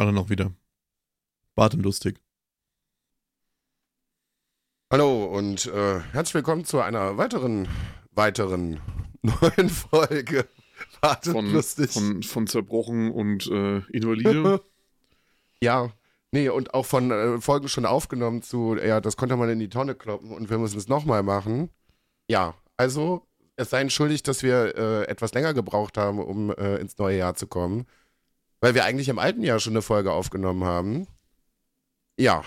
Alle noch wieder. Bart und lustig. Hallo und äh, herzlich willkommen zu einer weiteren, weiteren neuen Folge. Bart und Von, lustig. von, von zerbrochen und äh, invalide. ja, nee, und auch von äh, Folgen schon aufgenommen zu, ja, das konnte man in die Tonne kloppen und wir müssen es nochmal machen. Ja, also es sei entschuldigt, dass wir äh, etwas länger gebraucht haben, um äh, ins neue Jahr zu kommen. Weil wir eigentlich im alten Jahr schon eine Folge aufgenommen haben. Ja,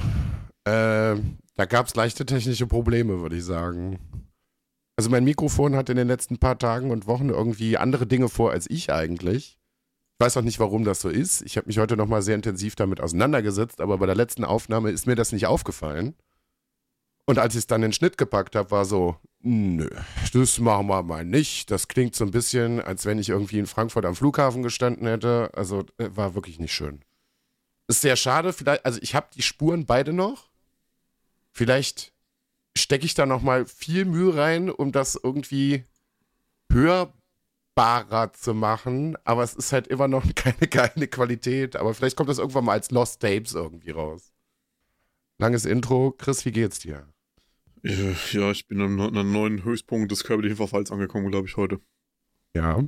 äh, da gab es leichte technische Probleme, würde ich sagen. Also mein Mikrofon hat in den letzten paar Tagen und Wochen irgendwie andere Dinge vor als ich eigentlich. Ich weiß auch nicht, warum das so ist. Ich habe mich heute nochmal sehr intensiv damit auseinandergesetzt, aber bei der letzten Aufnahme ist mir das nicht aufgefallen. Und als ich es dann in den Schnitt gepackt habe, war so, nö, das machen wir mal nicht. Das klingt so ein bisschen, als wenn ich irgendwie in Frankfurt am Flughafen gestanden hätte. Also äh, war wirklich nicht schön. Ist sehr schade. Vielleicht, also ich habe die Spuren beide noch. Vielleicht stecke ich da noch mal viel Mühe rein, um das irgendwie hörbarer zu machen. Aber es ist halt immer noch keine geile Qualität. Aber vielleicht kommt das irgendwann mal als Lost Tapes irgendwie raus. Langes Intro. Chris, wie geht's dir? Äh, Ja, ich bin an einem neuen Höchstpunkt des körperlichen Verfalls angekommen, glaube ich, heute. Ja.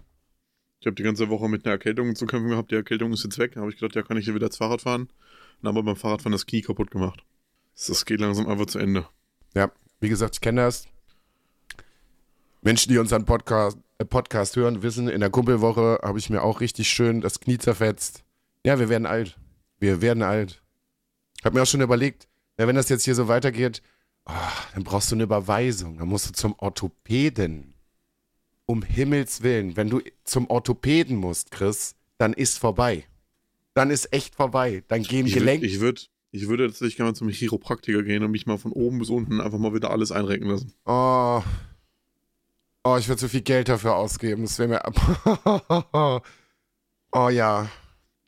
Ich habe die ganze Woche mit einer Erkältung zu kämpfen gehabt. Die Erkältung ist jetzt weg. Da habe ich gedacht, ja, kann ich hier wieder das Fahrrad fahren. Dann habe ich beim Fahrradfahren das Knie kaputt gemacht. Das geht langsam einfach zu Ende. Ja, wie gesagt, ich kenne das. Menschen, die unseren Podcast, äh, Podcast hören, wissen, in der Kumpelwoche habe ich mir auch richtig schön das Knie zerfetzt. Ja, wir werden alt. Wir werden alt. Ich habe mir auch schon überlegt, ja, wenn das jetzt hier so weitergeht, ah, dann brauchst du eine Überweisung. Dann musst du zum Orthopäden. Um Himmels Willen. Wenn du zum Orthopäden musst, Chris, dann ist vorbei. Dann ist echt vorbei. Dann gehen Ich, würd, Gelenke. ich, würd, ich würde tatsächlich gerne mal zum Chiropraktiker gehen und mich mal von oben bis unten einfach mal wieder alles einrenken lassen. Oh. Oh, ich würde so viel Geld dafür ausgeben. Das wäre mir. oh ja.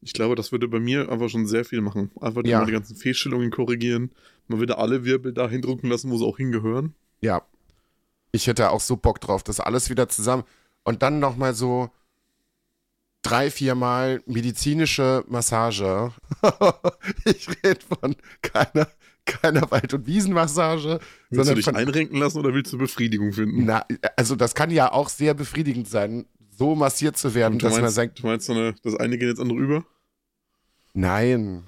Ich glaube, das würde bei mir einfach schon sehr viel machen. Einfach Ja. mal die ganzen Fehlstellungen korrigieren. Mal wieder alle Wirbel da hindrücken lassen, wo sie auch hingehören. Ja. Ich hätte auch so Bock drauf, das alles wieder zusammen. Und dann nochmal so drei, viermal medizinische Massage. ich rede von keiner, keiner Wald- und Wiesenmassage, Willst du dich von einrenken lassen oder willst du Befriedigung finden? Na, also das kann ja auch sehr befriedigend sein, so massiert zu werden, dass man meinst, sagt, du meinst so eine, das eine geht jetzt andere über? nein.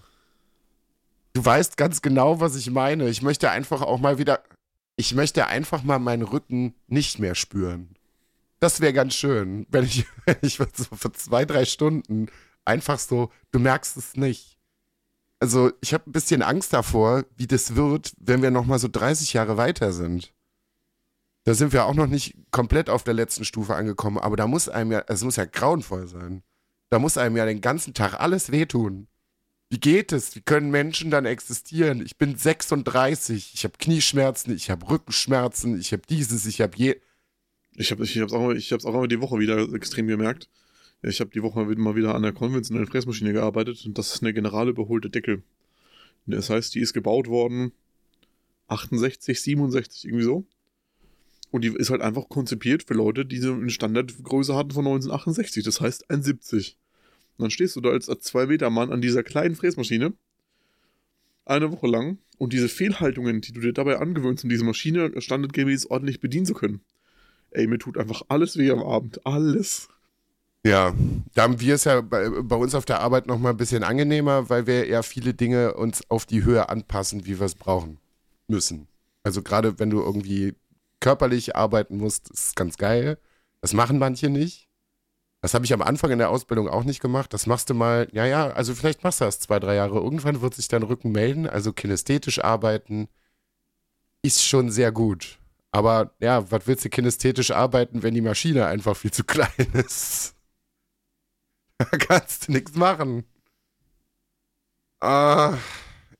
Du weißt ganz genau, was ich meine. Ich möchte einfach auch mal wieder, ich möchte einfach mal meinen Rücken nicht mehr spüren. Das wäre ganz schön, wenn ich, wenn ich so für zwei, drei Stunden einfach so, du merkst es nicht. Also ich habe ein bisschen Angst davor, wie das wird, wenn wir noch mal so 30 Jahre weiter sind. Da sind wir auch noch nicht komplett auf der letzten Stufe angekommen, aber da muss einem ja, es muss ja grauenvoll sein. Da muss einem ja den ganzen Tag alles wehtun. Wie geht es? Wie können Menschen dann existieren? Ich bin 36, ich habe Knieschmerzen, ich habe Rückenschmerzen, ich habe dieses, ich habe je. Ich habe ich hab's auch, ich auch immer die Woche wieder extrem gemerkt. Ich habe die Woche mal wieder an der konventionellen Fräsmaschine gearbeitet und das ist eine general überholte Deckel. Das heißt, die ist gebaut worden 68, 67, irgendwie so. Und die ist halt einfach konzipiert für Leute, die so eine Standardgröße hatten von 1968. Das heißt 1,70. Und dann stehst du da als, als zwei Meter Mann an dieser kleinen Fräsmaschine eine Woche lang und diese Fehlhaltungen, die du dir dabei angewöhnst, um diese Maschine standardgemäß ordentlich bedienen zu können. Ey, mir tut einfach alles weh am Abend. Alles. Ja, da haben wir es ja bei, bei uns auf der Arbeit noch mal ein bisschen angenehmer, weil wir ja viele Dinge uns auf die Höhe anpassen, wie wir es brauchen müssen. Also gerade wenn du irgendwie körperlich arbeiten musst, ist ganz geil. Das machen manche nicht. Das habe ich am Anfang in der Ausbildung auch nicht gemacht. Das machst du mal, ja, ja, also vielleicht machst du das zwei, drei Jahre. Irgendwann wird sich dein Rücken melden. Also kinästhetisch arbeiten ist schon sehr gut. Aber ja, was willst du kinästhetisch arbeiten, wenn die Maschine einfach viel zu klein ist? Da kannst du nichts machen. Ah,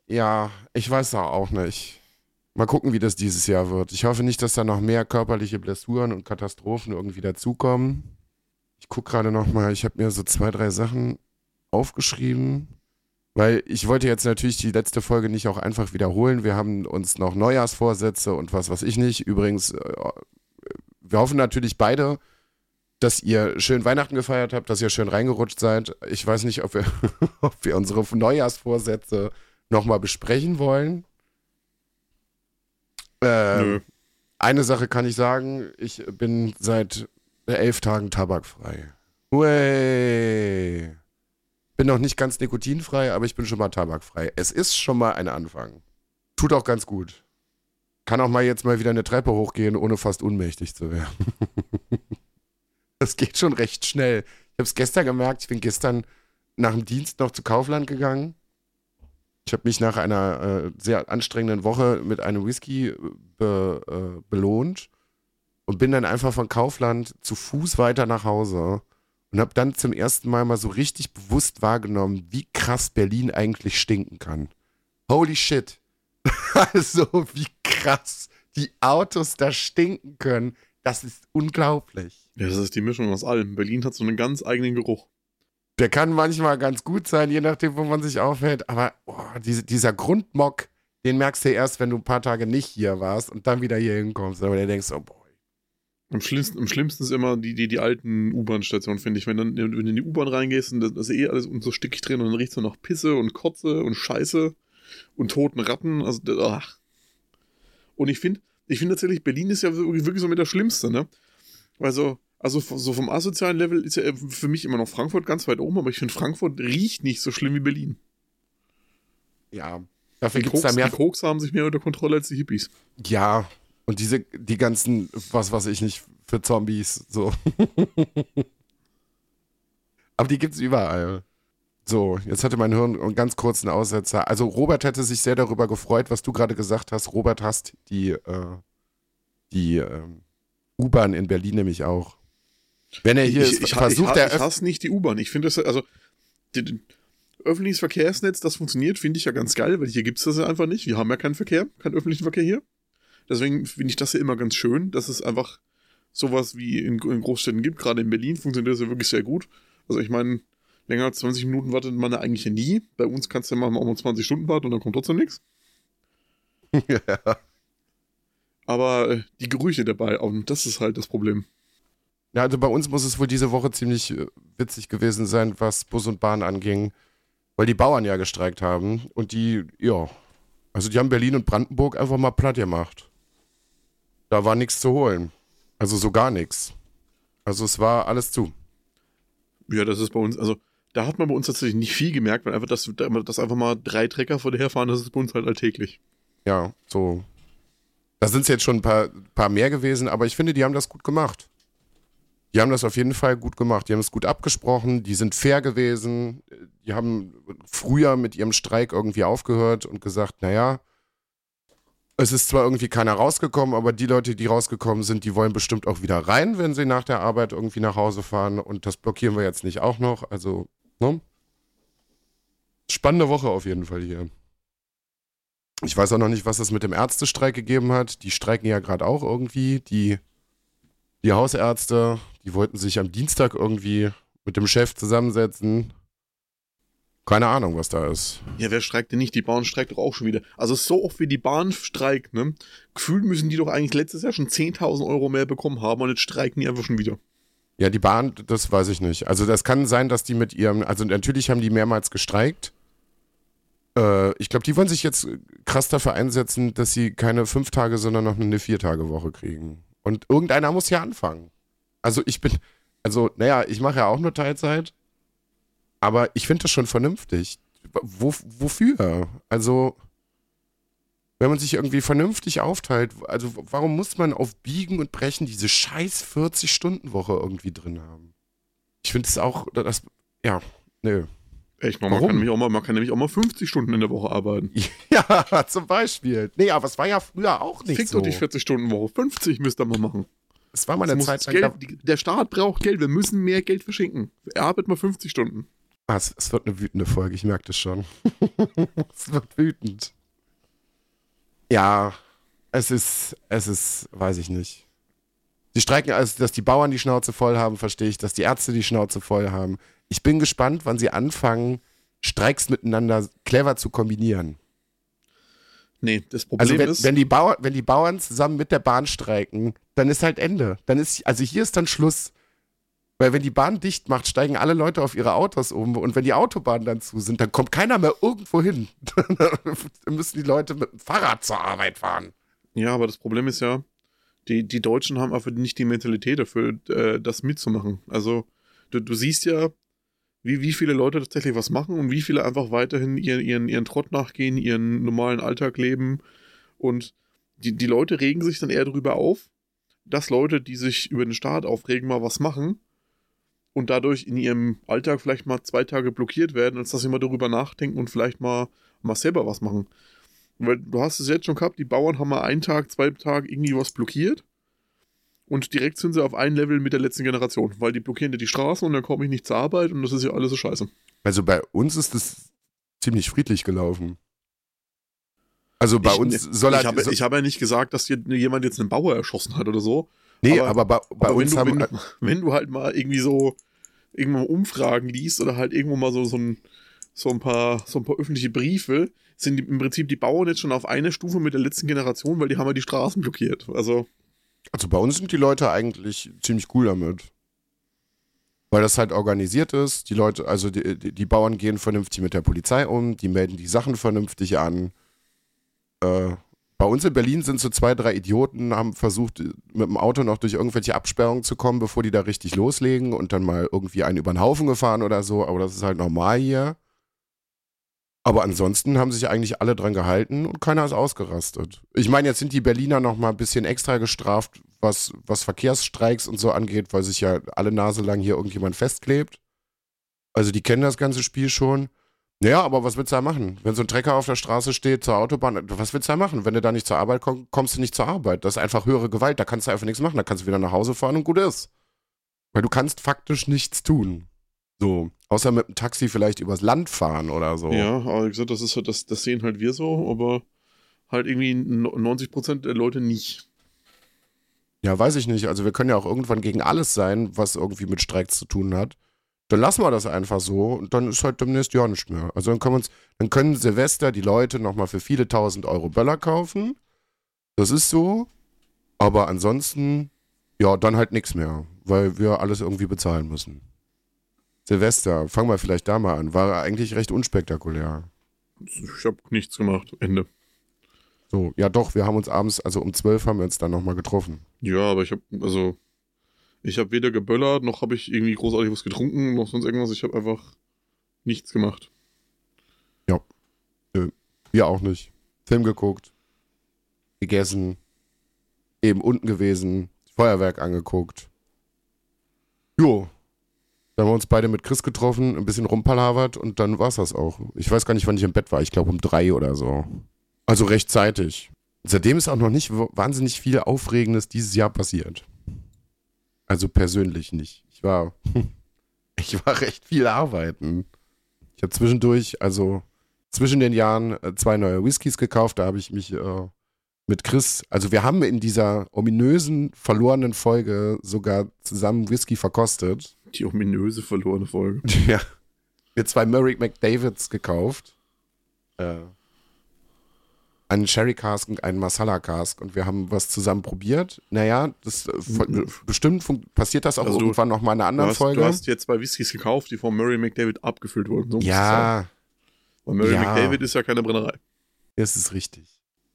ja, ich weiß auch nicht. Mal gucken, wie das dieses Jahr wird. Ich hoffe nicht, dass da noch mehr körperliche Blessuren und Katastrophen irgendwie dazukommen. Ich gucke gerade noch mal. Ich habe mir so zwei, drei Sachen aufgeschrieben, weil ich wollte jetzt natürlich die letzte Folge nicht auch einfach wiederholen. Wir haben uns noch Neujahrsvorsätze und was weiß ich nicht. Übrigens, äh, wir hoffen natürlich beide, dass ihr schön Weihnachten gefeiert habt, dass ihr schön reingerutscht seid. Ich weiß nicht, ob wir, ob wir unsere Neujahrsvorsätze nochmal besprechen wollen. Ähm. Eine Sache kann ich sagen, ich bin seit elf Tagen tabakfrei. Hui. Bin noch nicht ganz nikotinfrei, aber ich bin schon mal tabakfrei. Es ist schon mal ein Anfang. Tut auch ganz gut. Kann auch mal jetzt mal wieder eine Treppe hochgehen, ohne fast unmächtig zu werden. das geht schon recht schnell. Ich habe es gestern gemerkt. Ich bin gestern nach dem Dienst noch zu Kaufland gegangen. Ich habe mich nach einer äh, sehr anstrengenden Woche mit einem Whisky be, äh, belohnt und bin dann einfach von Kaufland zu Fuß weiter nach Hause und habe dann zum ersten Mal mal so richtig bewusst wahrgenommen, wie krass Berlin eigentlich stinken kann. Holy shit. also, wie krass die Autos da stinken können. Das ist unglaublich. Ja, das ist die Mischung aus allem. Berlin hat so einen ganz eigenen Geruch. Der kann manchmal ganz gut sein, je nachdem, wo man sich aufhält. Aber oh, diese, dieser Grundmock, den merkst du erst, wenn du ein paar Tage nicht hier warst und dann wieder hier hinkommst. Aber der denkst, oh boy. Am schlimmsten, am schlimmsten ist immer die, die, die alten U-Bahn-Stationen, finde ich. Wenn, dann, wenn du in die U-Bahn reingehst und das ist eh alles so stickig drin und dann riecht es nach Pisse und Kotze und Scheiße und toten Ratten. Also, ach. Und ich finde, ich finde tatsächlich, Berlin ist ja wirklich, wirklich so mit der Schlimmste, ne? Also, also so vom asozialen Level ist ja für mich immer noch Frankfurt ganz weit oben, aber ich finde, Frankfurt riecht nicht so schlimm wie Berlin. Ja, dafür gibt es da mehr. Die Koks haben sich mehr unter Kontrolle als die Hippies. Ja, und diese, die ganzen, was weiß ich nicht, für Zombies, so. aber die gibt es überall. So, jetzt hatte mein Hirn einen ganz kurzen Aussetzer. Also Robert hätte sich sehr darüber gefreut, was du gerade gesagt hast. Robert hasst die, äh, die äh, U-Bahn in Berlin nämlich auch. Wenn er hier ich, ich, versucht, ich, ich, ich hasse nicht die U-Bahn. Ich finde das, also die, die, öffentliches Verkehrsnetz, das funktioniert, finde ich ja ganz geil, weil hier gibt es das ja einfach nicht. Wir haben ja keinen Verkehr, keinen öffentlichen Verkehr hier. Deswegen finde ich das ja immer ganz schön, dass es einfach sowas wie in, in Großstädten gibt. Gerade in Berlin funktioniert das ja wirklich sehr gut. Also ich meine, Länger als 20 Minuten wartet man ja eigentlich nie. Bei uns kannst du ja mal auch mal 20 Stunden warten und dann kommt trotzdem nichts. Ja. Aber äh, die Gerüche dabei, und das ist halt das Problem. Ja, also bei uns muss es wohl diese Woche ziemlich äh, witzig gewesen sein, was Bus und Bahn anging, weil die Bauern ja gestreikt haben und die, ja, also die haben Berlin und Brandenburg einfach mal platt gemacht. Da war nichts zu holen. Also so gar nichts. Also es war alles zu. Ja, das ist bei uns, also da hat man bei uns tatsächlich nicht viel gemerkt, weil einfach das, das einfach mal drei Trecker vor dir herfahren, das ist bei uns halt alltäglich. Ja, so. Da sind es jetzt schon ein paar, paar mehr gewesen, aber ich finde, die haben das gut gemacht. Die haben das auf jeden Fall gut gemacht. Die haben es gut abgesprochen, die sind fair gewesen. Die haben früher mit ihrem Streik irgendwie aufgehört und gesagt, naja, es ist zwar irgendwie keiner rausgekommen, aber die Leute, die rausgekommen sind, die wollen bestimmt auch wieder rein, wenn sie nach der Arbeit irgendwie nach Hause fahren. Und das blockieren wir jetzt nicht auch noch. Also Ne? Spannende Woche auf jeden Fall hier. Ich weiß auch noch nicht, was es mit dem Ärztestreik gegeben hat. Die streiken ja gerade auch irgendwie. Die, die Hausärzte, die wollten sich am Dienstag irgendwie mit dem Chef zusammensetzen. Keine Ahnung, was da ist. Ja, wer streikt denn nicht? Die Bahn streikt doch auch schon wieder. Also so oft wie die Bahn streikt, ne? Gefühlt müssen die doch eigentlich letztes Jahr schon 10.000 Euro mehr bekommen haben und jetzt streiken die einfach schon wieder. Ja, die Bahn, das weiß ich nicht. Also das kann sein, dass die mit ihrem, also natürlich haben die mehrmals gestreikt. Äh, ich glaube, die wollen sich jetzt krass dafür einsetzen, dass sie keine fünf Tage, sondern noch eine Vier-Tage-Woche kriegen. Und irgendeiner muss ja anfangen. Also ich bin, also naja, ich mache ja auch nur Teilzeit, aber ich finde das schon vernünftig. Wo, wofür? Also wenn man sich irgendwie vernünftig aufteilt, also warum muss man auf Biegen und Brechen diese scheiß 40-Stunden-Woche irgendwie drin haben? Ich finde es auch, das, ja, nö. Echt, man, man, kann nämlich auch mal, man kann nämlich auch mal 50 Stunden in der Woche arbeiten. Ja, zum Beispiel. Nee, aber es war ja früher auch nicht Fick so. Doch die 40-Stunden-Woche. 50 müsst ihr mal machen. Es war mal eine Zeit lang. Geld, der Staat braucht Geld. Wir müssen mehr Geld verschenken. Er arbeitet mal 50 Stunden. Ah, es, es wird eine wütende Folge, ich merke das schon. es wird wütend. Ja, es ist, es ist, weiß ich nicht. Sie streiken also, dass die Bauern die Schnauze voll haben, verstehe ich, dass die Ärzte die Schnauze voll haben. Ich bin gespannt, wann sie anfangen, Streiks miteinander clever zu kombinieren. Nee, das Problem also wenn, ist. Wenn die, Bauern, wenn die Bauern zusammen mit der Bahn streiken, dann ist halt Ende. Dann ist, also hier ist dann Schluss. Weil wenn die Bahn dicht macht, steigen alle Leute auf ihre Autos um und wenn die Autobahnen dann zu sind, dann kommt keiner mehr irgendwo hin. dann müssen die Leute mit dem Fahrrad zur Arbeit fahren. Ja, aber das Problem ist ja, die, die Deutschen haben einfach nicht die Mentalität dafür, äh, das mitzumachen. Also du, du siehst ja, wie, wie viele Leute tatsächlich was machen und wie viele einfach weiterhin ihren, ihren, ihren Trott nachgehen, ihren normalen Alltag leben. Und die, die Leute regen sich dann eher darüber auf, dass Leute, die sich über den Staat aufregen, mal was machen und dadurch in ihrem Alltag vielleicht mal zwei Tage blockiert werden, als dass sie mal darüber nachdenken und vielleicht mal, mal selber was machen. Weil du hast es jetzt schon gehabt, die Bauern haben mal einen Tag, zwei Tage irgendwie was blockiert und direkt sind sie auf ein Level mit der letzten Generation, weil die blockieren ja die Straßen und dann komme ich nicht zur Arbeit und das ist ja alles so scheiße. Also bei uns ist es ziemlich friedlich gelaufen. Also bei ich, uns soll ich halt. habe, so, ich habe ja nicht gesagt, dass jemand jetzt einen Bauer erschossen hat oder so. Nee, aber- aber, bei, bei Aber uns wenn, du, haben. wenn, du, wenn du halt mal irgendwie so irgendwo Umfragen liest oder halt irgendwo mal so, so, ein, so, ein paar, so ein paar öffentliche Briefe, sind die, im Prinzip die Bauern jetzt schon auf einer Stufe mit der letzten Generation, weil die haben ja die Straßen blockiert. Also, Also bei uns sind die Leute eigentlich ziemlich cool damit. Weil das halt organisiert ist. Die Leute, also die, die, die Bauern gehen vernünftig mit der Polizei um, die melden die Sachen vernünftig an. Äh, bei uns in Berlin sind so zwei, drei Idioten, haben versucht, mit dem Auto noch durch irgendwelche Absperrungen zu kommen, bevor die da richtig loslegen und dann mal irgendwie einen über den Haufen gefahren oder so. Aber das ist halt normal hier. Aber ansonsten haben sich eigentlich alle dran gehalten und keiner ist ausgerastet. Ich meine, jetzt sind die Berliner noch mal ein bisschen extra gestraft, was, was Verkehrsstreiks und so angeht, weil sich ja alle Nase lang hier irgendjemand festklebt. Also die kennen das ganze Spiel schon. Naja, aber was willst du da machen? Wenn so ein Trecker auf der Straße steht zur Autobahn, was willst du da machen? Wenn du da nicht zur Arbeit kommst, kommst du nicht zur Arbeit. Das ist einfach höhere Gewalt, da kannst du einfach nichts machen. Da kannst du wieder nach Hause fahren und gut ist. Weil du kannst faktisch nichts tun. So. Außer mit dem Taxi vielleicht übers Land fahren oder so. ja, aber wie gesagt, das, ist halt, das, das sehen halt wir so, aber halt irgendwie 90% der Leute nicht. Ja, weiß ich nicht. Also wir können ja auch irgendwann gegen alles sein, was irgendwie mit Streiks zu tun hat. Dann lassen wir das einfach so und dann ist halt demnächst ja nicht mehr. Also dann können wir uns, dann können Silvester die Leute nochmal für viele tausend Euro Böller kaufen. Das ist so. Aber ansonsten, ja, dann halt nichts mehr, weil wir alles irgendwie bezahlen müssen. Silvester, fangen wir vielleicht da mal an. War eigentlich recht unspektakulär. Ich habe nichts gemacht. Ende. So, ja doch, wir haben uns abends, also um zwölf haben wir uns dann nochmal getroffen. Ja, aber ich habe, also, ich habe weder geböllert, noch habe ich irgendwie großartig was getrunken, noch sonst irgendwas. Ich habe einfach nichts gemacht. Wir auch nicht. Film geguckt, gegessen, eben unten gewesen, Feuerwerk angeguckt. Jo. Dann haben wir uns beide mit Chris getroffen, ein bisschen rumpalavert und dann war's das auch. Ich weiß gar nicht, wann ich im Bett war. Ich glaube um drei oder so. Also rechtzeitig. Seitdem ist auch noch nicht wahnsinnig viel Aufregendes dieses Jahr passiert. Also persönlich nicht. Ich war, ich war recht viel arbeiten. Ich habe zwischendurch, also zwischen den Jahren äh, zwei neue Whiskys gekauft. Da habe ich mich äh, mit Chris, also wir haben in dieser ominösen, verlorenen Folge sogar zusammen Whisky verkostet. Die ominöse verlorene Folge. Ja. Wir zwei Murray McDavids gekauft. Äh, einen Sherry Cask und einen Masala Cask und wir haben was zusammen probiert. Naja, das äh, von- bestimmt fun- passiert das auch Also du- irgendwann noch mal in einer Du anderen hast, Folge. du hast jetzt zwei Whiskys gekauft, die von Murray McDavid abgefüllt wurden. So ja, Weil Murray Ja. McDavid ist ja keine Brennerei. Das ist richtig.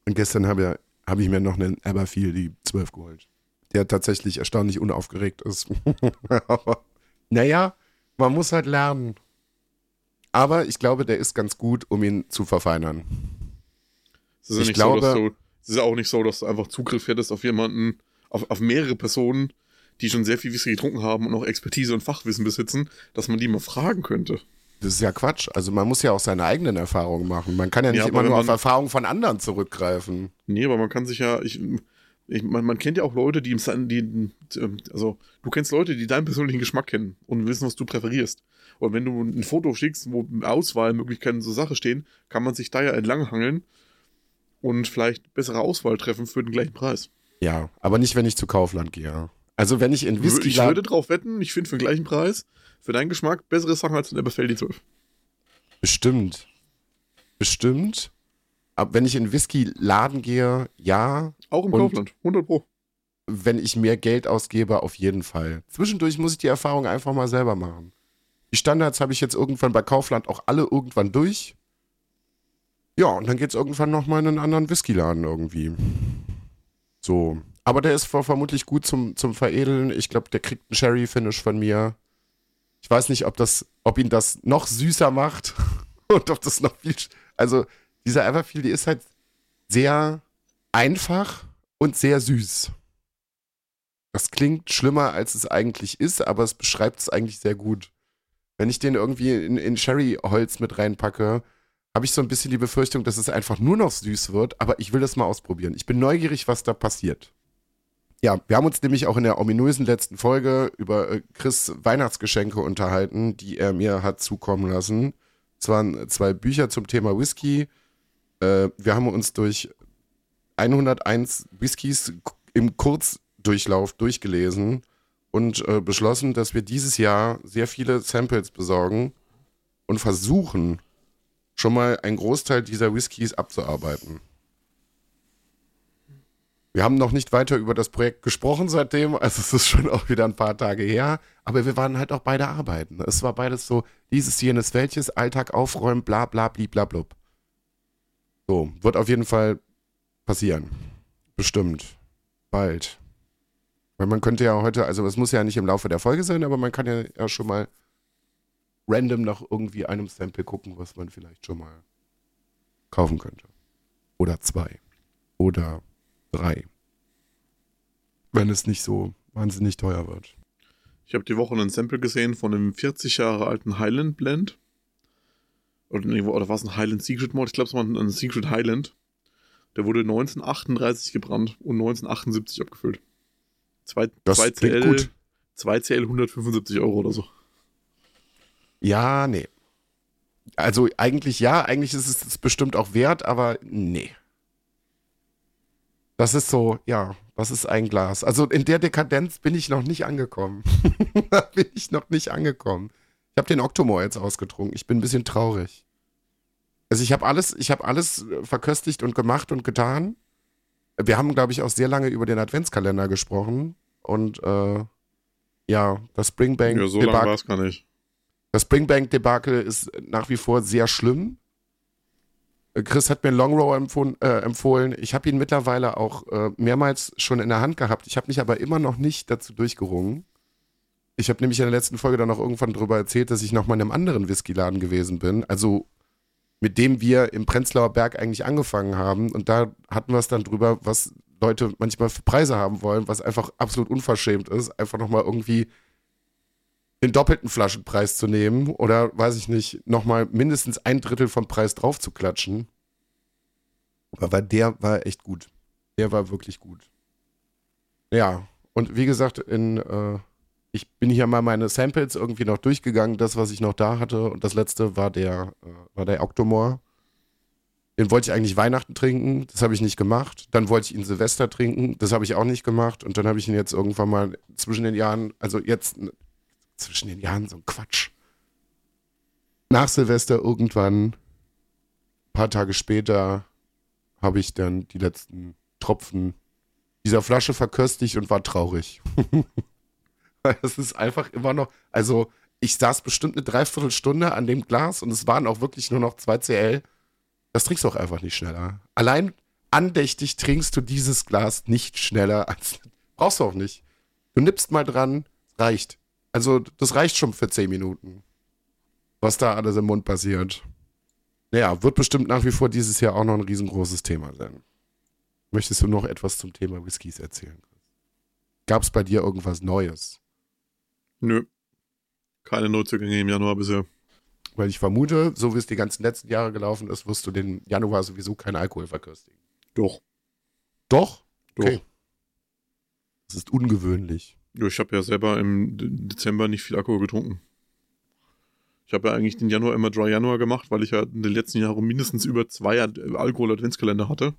Und gestern habe ja, hab ich mir noch einen Aberfield, die 12 geholt. Der tatsächlich erstaunlich unaufgeregt ist. Aber, naja, man muss halt lernen. Aber ich glaube, der ist ganz gut, um ihn zu verfeinern. Es ist ja Ich nicht so, dass glaube- du, es ist auch nicht so, dass du einfach Zugriff hättest auf jemanden, auf, auf mehrere Personen, die schon sehr viel Whisky getrunken haben und auch Expertise und Fachwissen besitzen, dass man die mal fragen könnte. Das ist ja Quatsch. Also man muss ja auch seine eigenen Erfahrungen machen. Man kann ja nicht Ja, immer nur auf Erfahrungen von anderen zurückgreifen. Nee, aber man kann sich ja, ich, ich, man, man kennt ja auch Leute, die im die, also du kennst Leute, die deinen persönlichen Geschmack kennen und wissen, was du präferierst. Und wenn du ein Foto schickst, wo Auswahlmöglichkeiten zur Sache stehen, kann man sich da ja entlanghangeln und vielleicht bessere Auswahl treffen für den gleichen Preis. Ja, aber nicht, wenn ich zu Kaufland gehe. Also wenn ich in Whisky ich würde drauf wetten, ich finde für den gleichen Preis, für deinen Geschmack, bessere Sachen als in Eberfeld die 12. Bestimmt. Bestimmt. Aber wenn ich in Whisky-Laden gehe, ja. Auch im Und- Kaufland, 100 Pro. wenn ich mehr Geld ausgebe, auf jeden Fall. Zwischendurch muss ich die Erfahrung einfach mal selber machen. Die Standards habe ich jetzt irgendwann bei Kaufland auch alle irgendwann durch. Ja, und dann geht es irgendwann nochmal in einen anderen Whiskyladen irgendwie. So. Aber der ist vermutlich gut zum, zum Veredeln. Ich glaube, der kriegt einen Sherry-Finish von mir. Ich weiß nicht, ob, das, ob ihn das noch süßer macht und ob das noch viel. Also, dieser Everfield, die ist halt sehr einfach und sehr süß. Das klingt schlimmer, als es eigentlich ist, aber es beschreibt es eigentlich sehr gut. Wenn ich den irgendwie in, in Sherry-Holz mit reinpacke, habe ich so ein bisschen die Befürchtung, dass es einfach nur noch süß wird, aber ich will das mal ausprobieren. Ich bin neugierig, was da passiert. Ja, wir haben uns nämlich auch in der ominösen letzten Folge über äh, Chris Weihnachtsgeschenke unterhalten, die er mir hat zukommen lassen. Es waren zwei Bücher zum Thema Whisky. Äh, wir haben uns durch 101 Whiskys im Kurz Durchlauf durchgelesen und äh, beschlossen, dass wir dieses Jahr sehr viele Samples besorgen und versuchen, schon mal einen Großteil dieser Whiskys abzuarbeiten. Wir haben noch nicht weiter über das Projekt gesprochen seitdem, also es ist schon auch wieder ein paar Tage her, aber wir waren halt auch beide arbeiten. Es war beides so, dieses, jenes, welches, Alltag aufräumen, bla bla bla bla So, wird auf jeden Fall passieren. Bestimmt. Bald. Weil man könnte ja heute, also es muss ja nicht im Laufe der Folge sein, aber man kann ja, ja schon mal random nach irgendwie einem Sample gucken, was man vielleicht schon mal kaufen könnte. Oder zwei. Oder drei. Wenn es nicht so wahnsinnig teuer wird. Ich habe die Woche ein Sample gesehen von einem 40 Jahre alten Highland Blend. Oder, oder war es ein Highland Secret Mode? Ich glaube, es war ein Secret Highland. Der wurde 1938 gebrannt und 1978 abgefüllt. 2, das 2 CL, gut. 2 CL 175 Euro oder so. Ja, nee. Also eigentlich ja, eigentlich ist es bestimmt auch wert, aber nee. Das ist so, ja, das ist ein Glas. Also in der Dekadenz bin ich noch nicht angekommen. da bin ich noch nicht angekommen. Ich habe den Octomore jetzt ausgetrunken. Ich bin ein bisschen traurig. Also ich habe alles, ich habe alles verköstigt und gemacht und getan wir haben, glaube ich, auch sehr lange über den Adventskalender gesprochen. Und äh, ja, das Springbank. Ja, so lange war es gar nicht. Das Springbank-Debakel ist nach wie vor sehr schlimm. Chris hat mir Longrow empfohlen. Äh, empfohlen. Ich habe ihn mittlerweile auch äh, mehrmals schon in der Hand gehabt. Ich habe mich aber immer noch nicht dazu durchgerungen. Ich habe nämlich in der letzten Folge dann auch irgendwann darüber erzählt, dass ich noch mal in einem anderen Whiskyladen gewesen bin. Also mit dem wir im Prenzlauer Berg eigentlich angefangen haben. Und da hatten wir es dann drüber, was Leute manchmal für Preise haben wollen, was einfach absolut unverschämt ist, einfach nochmal irgendwie den doppelten Flaschenpreis zu nehmen oder, weiß ich nicht, nochmal mindestens ein Drittel vom Preis drauf zu klatschen. Aber der war echt gut. Der war wirklich gut. Ja, und wie gesagt, in äh, ich bin hier mal meine Samples irgendwie noch durchgegangen, das, was ich noch da hatte. Und das letzte war der, äh, war der Octomore. Den wollte ich eigentlich Weihnachten trinken, das habe ich nicht gemacht. Dann wollte ich ihn Silvester trinken, das habe ich auch nicht gemacht. Und dann habe ich ihn jetzt irgendwann mal zwischen den Jahren, also jetzt zwischen den Jahren so ein Quatsch. Nach Silvester irgendwann, ein paar Tage später, habe ich dann die letzten Tropfen dieser Flasche verköstigt und war traurig. Es ist einfach immer noch, also ich saß bestimmt eine Dreiviertelstunde an dem Glas und es waren auch wirklich nur noch 2 CL. Das trinkst du auch einfach nicht schneller. Allein andächtig trinkst du dieses Glas nicht schneller als. Brauchst du auch nicht. Du nippst mal dran, reicht. Also, das reicht schon für 10 Minuten. Was da alles im Mund passiert. Naja, wird bestimmt nach wie vor dieses Jahr auch noch ein riesengroßes Thema sein. Möchtest du noch etwas zum Thema Whiskys erzählen? Gab es bei dir irgendwas Neues? Nö. Keine Neuzugänge im Januar bisher. Weil ich vermute, so wie es die ganzen letzten Jahre gelaufen ist, wirst du den Januar sowieso keinen Alkohol verköstigen. Doch. Doch? Doch. Okay. Das ist ungewöhnlich. Ja, ich habe ja selber im Dezember nicht viel Alkohol getrunken. Ich habe ja eigentlich den Januar immer Dry Januar gemacht, weil ich ja in den letzten Jahren mindestens über zwei Alkohol-Adventskalender hatte.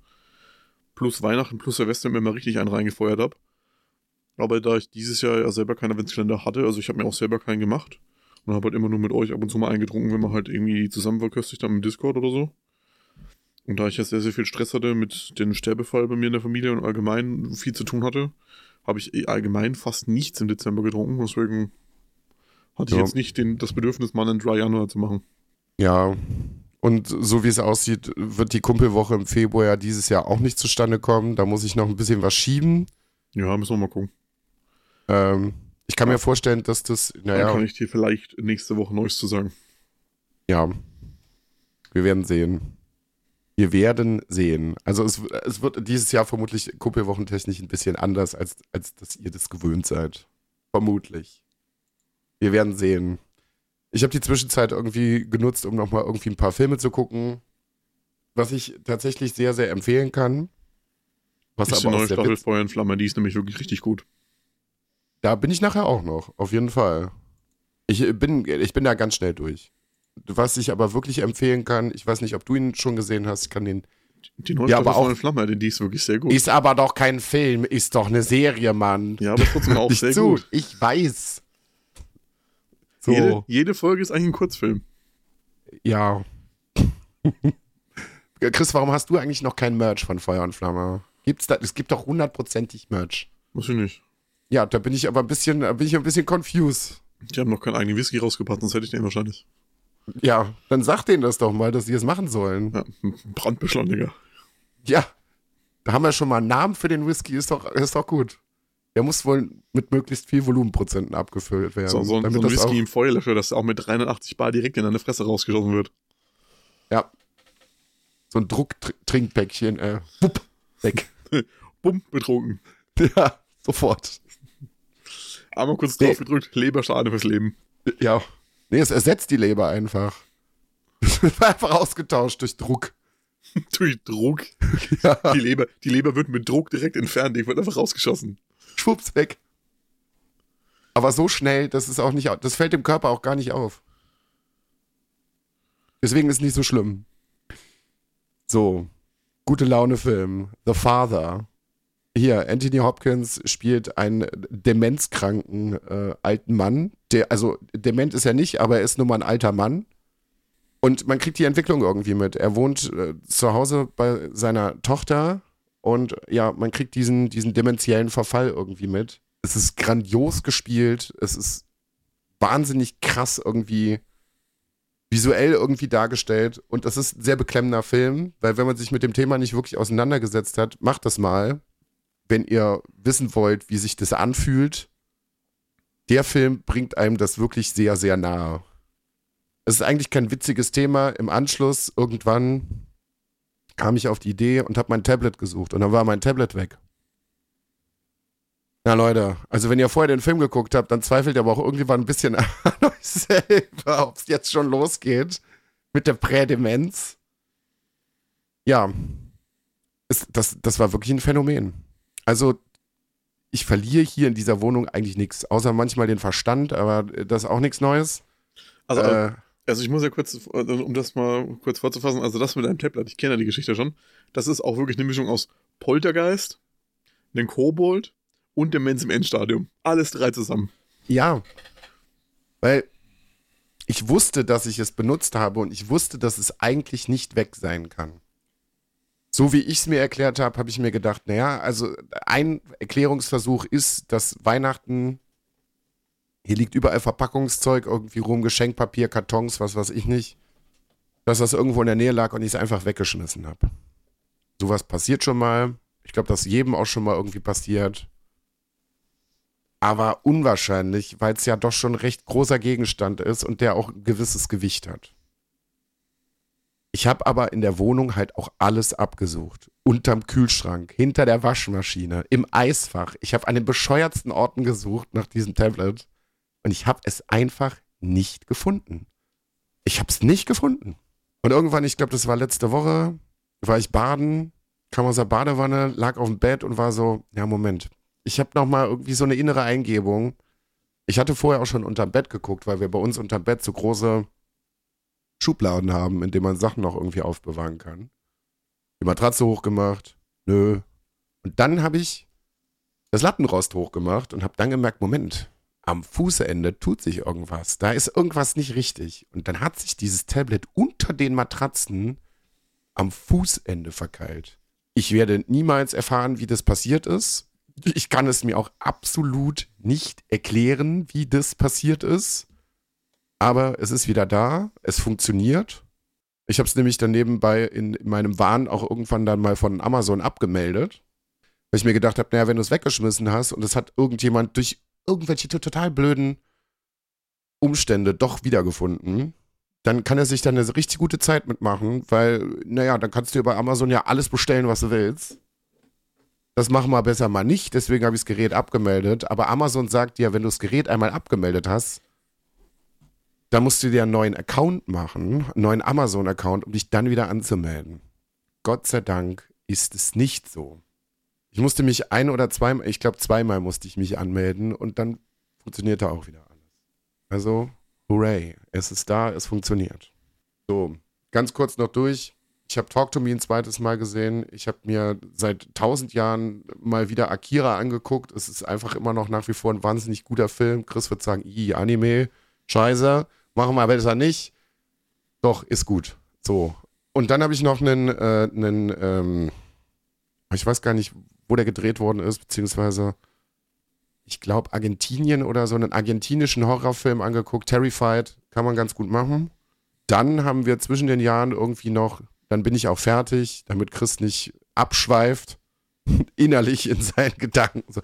Plus Weihnachten, plus Silvester immer richtig einen reingefeuert habe. Aber da ich dieses Jahr ja selber keinen Adventskalender hatte, also ich habe mir auch selber keinen gemacht und habe halt immer nur mit euch ab und zu mal eingetrunken, wenn man halt irgendwie zusammen verköstigt haben im Discord oder so, Und da ich jetzt sehr, sehr viel Stress hatte mit dem Sterbefall bei mir in der Familie und allgemein viel zu tun hatte, habe ich eh allgemein fast nichts im Dezember getrunken. Deswegen hatte ich Ja. jetzt nicht den, das Bedürfnis, mal einen Dry Januar zu machen. Ja. Und so wie es aussieht, wird die Kumpelwoche im Februar ja dieses Jahr auch nicht zustande kommen. Da muss ich noch ein bisschen was schieben. Ja, müssen wir mal gucken. Ähm, ich kann mir vorstellen, dass das, Dann naja, kann ich dir vielleicht nächste Woche Neues zu sagen. ja. Wir werden sehen. Wir werden sehen. Also es, es wird dieses Jahr vermutlich kumpelwochentechnisch ein bisschen anders, als, als dass ihr das gewöhnt seid. Vermutlich. Wir werden sehen. Ich habe die Zwischenzeit irgendwie genutzt, um nochmal irgendwie ein paar Filme zu gucken. Was ich tatsächlich sehr, sehr empfehlen kann. Was ist die aber neue aus der Staffel Feuer und Flamme, die ist nämlich wirklich richtig gut. Da bin ich nachher auch noch, auf jeden Fall. Ich bin, ich bin da ganz schnell durch. Was ich aber wirklich empfehlen kann, ich weiß nicht, ob du ihn schon gesehen hast, ich kann den. Die neue Ja, aber auch- Feuer und Flamme, denn die ist wirklich sehr gut. Ist aber doch kein Film, ist doch eine Serie, Mann. ja, aber trotzdem auch sehr zu, gut. ich weiß. So, Jede, jede Folge ist eigentlich ein Kurzfilm. ja. Chris, warum hast du eigentlich noch kein Merch von Feuer und Flamme? Gibt's da, es gibt doch hundertprozentig Merch. Muss ich nicht. Ja, da bin ich aber ein bisschen, bin ich ein bisschen confused. Die haben noch keinen eigenen Whisky rausgepackt, sonst hätte ich den wahrscheinlich. Ja, dann sag denen das doch mal, dass sie es machen sollen. Ja, Brandbeschleuniger. Ja, da haben wir schon mal einen Namen für den Whisky, ist doch, ist doch gut. Der muss wohl mit möglichst viel Volumenprozenten abgefüllt werden. So, so, ein- damit so ein das Whisky im Feuerlöscher, das auch mit 380 Bar direkt in deine Fresse rausgeschossen wird. ja. So ein Drucktrinkpäckchen, äh, wupp, weg. Bumm, betrunken. ja, sofort. Einmal kurz drauf gedrückt, Leberschade fürs Leben. Ja. Nee, es ersetzt die Leber einfach. Es wird einfach ausgetauscht durch Druck. Durch Druck. Ja, Die Leber, die Leber wird mit Druck direkt entfernt, die wird einfach rausgeschossen. schwupps, weg. Aber so schnell, das ist auch nicht, das fällt dem Körper auch gar nicht auf. Deswegen ist es nicht so schlimm. So, gute Laune Film. The Father. Hier, Anthony Hopkins spielt einen demenzkranken äh, alten Mann. Der, also dement ist er nicht, aber er ist nun mal ein alter Mann. Und man kriegt die Entwicklung irgendwie mit. Er wohnt äh, zu Hause bei seiner Tochter und ja, man kriegt diesen, diesen dementiellen Verfall irgendwie mit. Es ist grandios gespielt. Es ist wahnsinnig krass irgendwie visuell irgendwie dargestellt. Und das ist ein sehr beklemmender Film, weil wenn man sich mit dem Thema nicht wirklich auseinandergesetzt hat, macht das mal. Wenn ihr wissen wollt, wie sich das anfühlt, der Film bringt einem das wirklich sehr, sehr nahe. Es ist eigentlich kein witziges Thema. Im Anschluss, irgendwann, kam ich auf die Idee und habe mein Tablet gesucht. Und dann war mein Tablet weg. Na Leute, also wenn ihr vorher den Film geguckt habt, dann zweifelt ihr aber auch irgendwann ein bisschen an euch selber, ob es jetzt schon losgeht mit der Prädemenz. Ja, es, das, das war wirklich ein Phänomen. Also ich verliere hier in dieser Wohnung eigentlich nichts, außer manchmal den Verstand, aber das ist auch nichts Neues. Also, Äh, also ich muss ja kurz, um das mal kurz vorzufassen, also das mit einem Tablet, ich kenne ja die Geschichte schon, das ist auch wirklich eine Mischung aus Poltergeist, einem Kobold und Demenz im Endstadium. Alles drei zusammen. Ja, weil ich wusste, dass ich es benutzt habe und ich wusste, dass es eigentlich nicht weg sein kann. So wie ich es mir erklärt habe, habe ich mir gedacht, naja, also ein Erklärungsversuch ist, dass Weihnachten, hier liegt überall Verpackungszeug irgendwie rum, Geschenkpapier, Kartons, was weiß ich nicht, dass das irgendwo in der Nähe lag und ich es einfach weggeschmissen habe. Sowas passiert schon mal. Ich glaube, das ist jedem auch schon mal irgendwie passiert aber unwahrscheinlich, weil es ja doch schon recht großer Gegenstand ist und der auch ein gewisses Gewicht hat. Ich habe aber in der Wohnung halt auch alles abgesucht. Unterm Kühlschrank, hinter der Waschmaschine, im Eisfach. Ich habe an den bescheuertsten Orten gesucht nach diesem Tablet und ich habe es einfach nicht gefunden. Ich habe es nicht gefunden. Und irgendwann, ich glaube, das war letzte Woche, war ich baden, kam aus der Badewanne, lag auf dem Bett und war so, ja, Moment, ich habe nochmal irgendwie so eine innere Eingebung. Ich hatte vorher auch schon unterm Bett geguckt, weil wir bei uns unterm Bett so große Schubladen haben, in denen man Sachen noch irgendwie aufbewahren kann. Die Matratze hochgemacht. Nö. Und dann habe ich das Lattenrost hochgemacht und habe dann gemerkt, Moment, am Fußende tut sich irgendwas. Da ist irgendwas nicht richtig. Und dann hat sich dieses Tablet unter den Matratzen am Fußende verkeilt. Ich werde niemals erfahren, wie das passiert ist. Ich kann es mir auch absolut nicht erklären, wie das passiert ist. Aber es ist wieder da, es funktioniert. Ich habe es nämlich dann nebenbei in, in meinem Wahn auch irgendwann dann mal von Amazon abgemeldet. Weil ich mir gedacht habe, naja, wenn du es weggeschmissen hast und es hat irgendjemand durch irgendwelche total blöden Umstände doch wiedergefunden, dann kann er sich dann eine richtig gute Zeit mitmachen, weil, naja, dann kannst du über Amazon ja alles bestellen, was du willst. Das machen wir besser mal nicht, deswegen habe ich das Gerät abgemeldet. Aber Amazon sagt dir, wenn du das Gerät einmal abgemeldet hast, dann musst du dir einen neuen Account machen, einen neuen Amazon-Account, um dich dann wieder anzumelden. Gott sei Dank ist es nicht so. Ich musste mich ein oder zweimal, ich glaube zweimal musste ich mich anmelden und dann funktionierte auch wieder alles. Also, hooray, es ist da, es funktioniert. So, ganz kurz noch durch. Ich habe Talk to Me ein zweites Mal gesehen. Ich habe mir seit tausend Jahren mal wieder Akira angeguckt. Es ist einfach immer noch nach wie vor ein wahnsinnig guter Film. Chris wird sagen, i, Anime, scheiße, machen wir besser nicht. Doch, ist gut. So. Und dann habe ich noch einen, äh, einen ähm, ich weiß gar nicht, wo der gedreht worden ist, beziehungsweise ich glaube Argentinien oder so einen argentinischen Horrorfilm angeguckt, Terrified, kann man ganz gut machen. Dann haben wir zwischen den Jahren irgendwie noch, dann bin ich auch fertig, damit Chris nicht abschweift, innerlich in seinen Gedanken. So,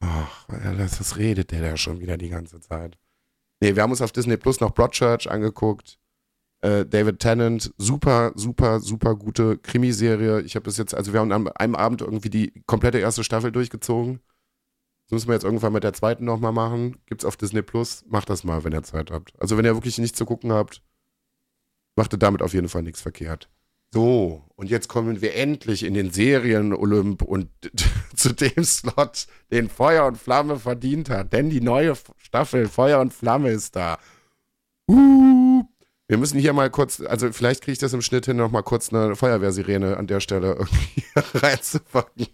ach, was redet der da schon wieder die ganze Zeit? Nee, wir haben uns auf Disney Plus noch Broadchurch angeguckt. Äh, David Tennant, super, super, super gute Krimiserie. Ich habe bis jetzt, also wir haben an einem Abend irgendwie die komplette erste Staffel durchgezogen. Das müssen wir jetzt irgendwann mit der zweiten nochmal machen. Gibt's auf Disney Plus. Macht das mal, wenn ihr Zeit habt. Also wenn ihr wirklich nichts zu gucken habt, macht ihr damit auf jeden Fall nichts verkehrt. So, und jetzt kommen wir endlich in den Serien-Olymp und zu dem Slot, den Feuer und Flamme verdient hat. Denn die neue Staffel Feuer und Flamme ist da. Uh, wir müssen hier mal kurz, also vielleicht kriege ich das im Schnitt hin, noch mal kurz eine Feuerwehrsirene an der Stelle reinzupacken.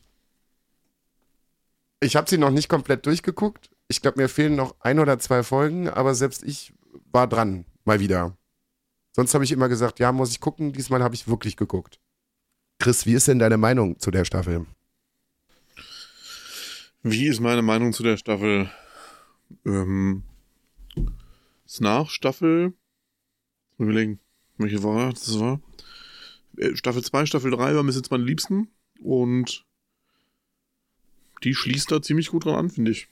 Ich habe sie noch nicht komplett durchgeguckt. Ich glaube, mir fehlen noch ein oder zwei Folgen, aber selbst ich war dran, mal wieder. Sonst habe ich immer gesagt, ja, muss ich gucken. Diesmal habe ich wirklich geguckt. Chris, wie ist denn deine Meinung zu der Staffel? Wie ist meine Meinung zu der Staffel? Ähm, ist nach Staffel Mal überlegen, welche war das war. Äh, Staffel 2, Staffel 3 war mir jetzt meine Liebsten und die schließt da ziemlich gut dran an, finde ich.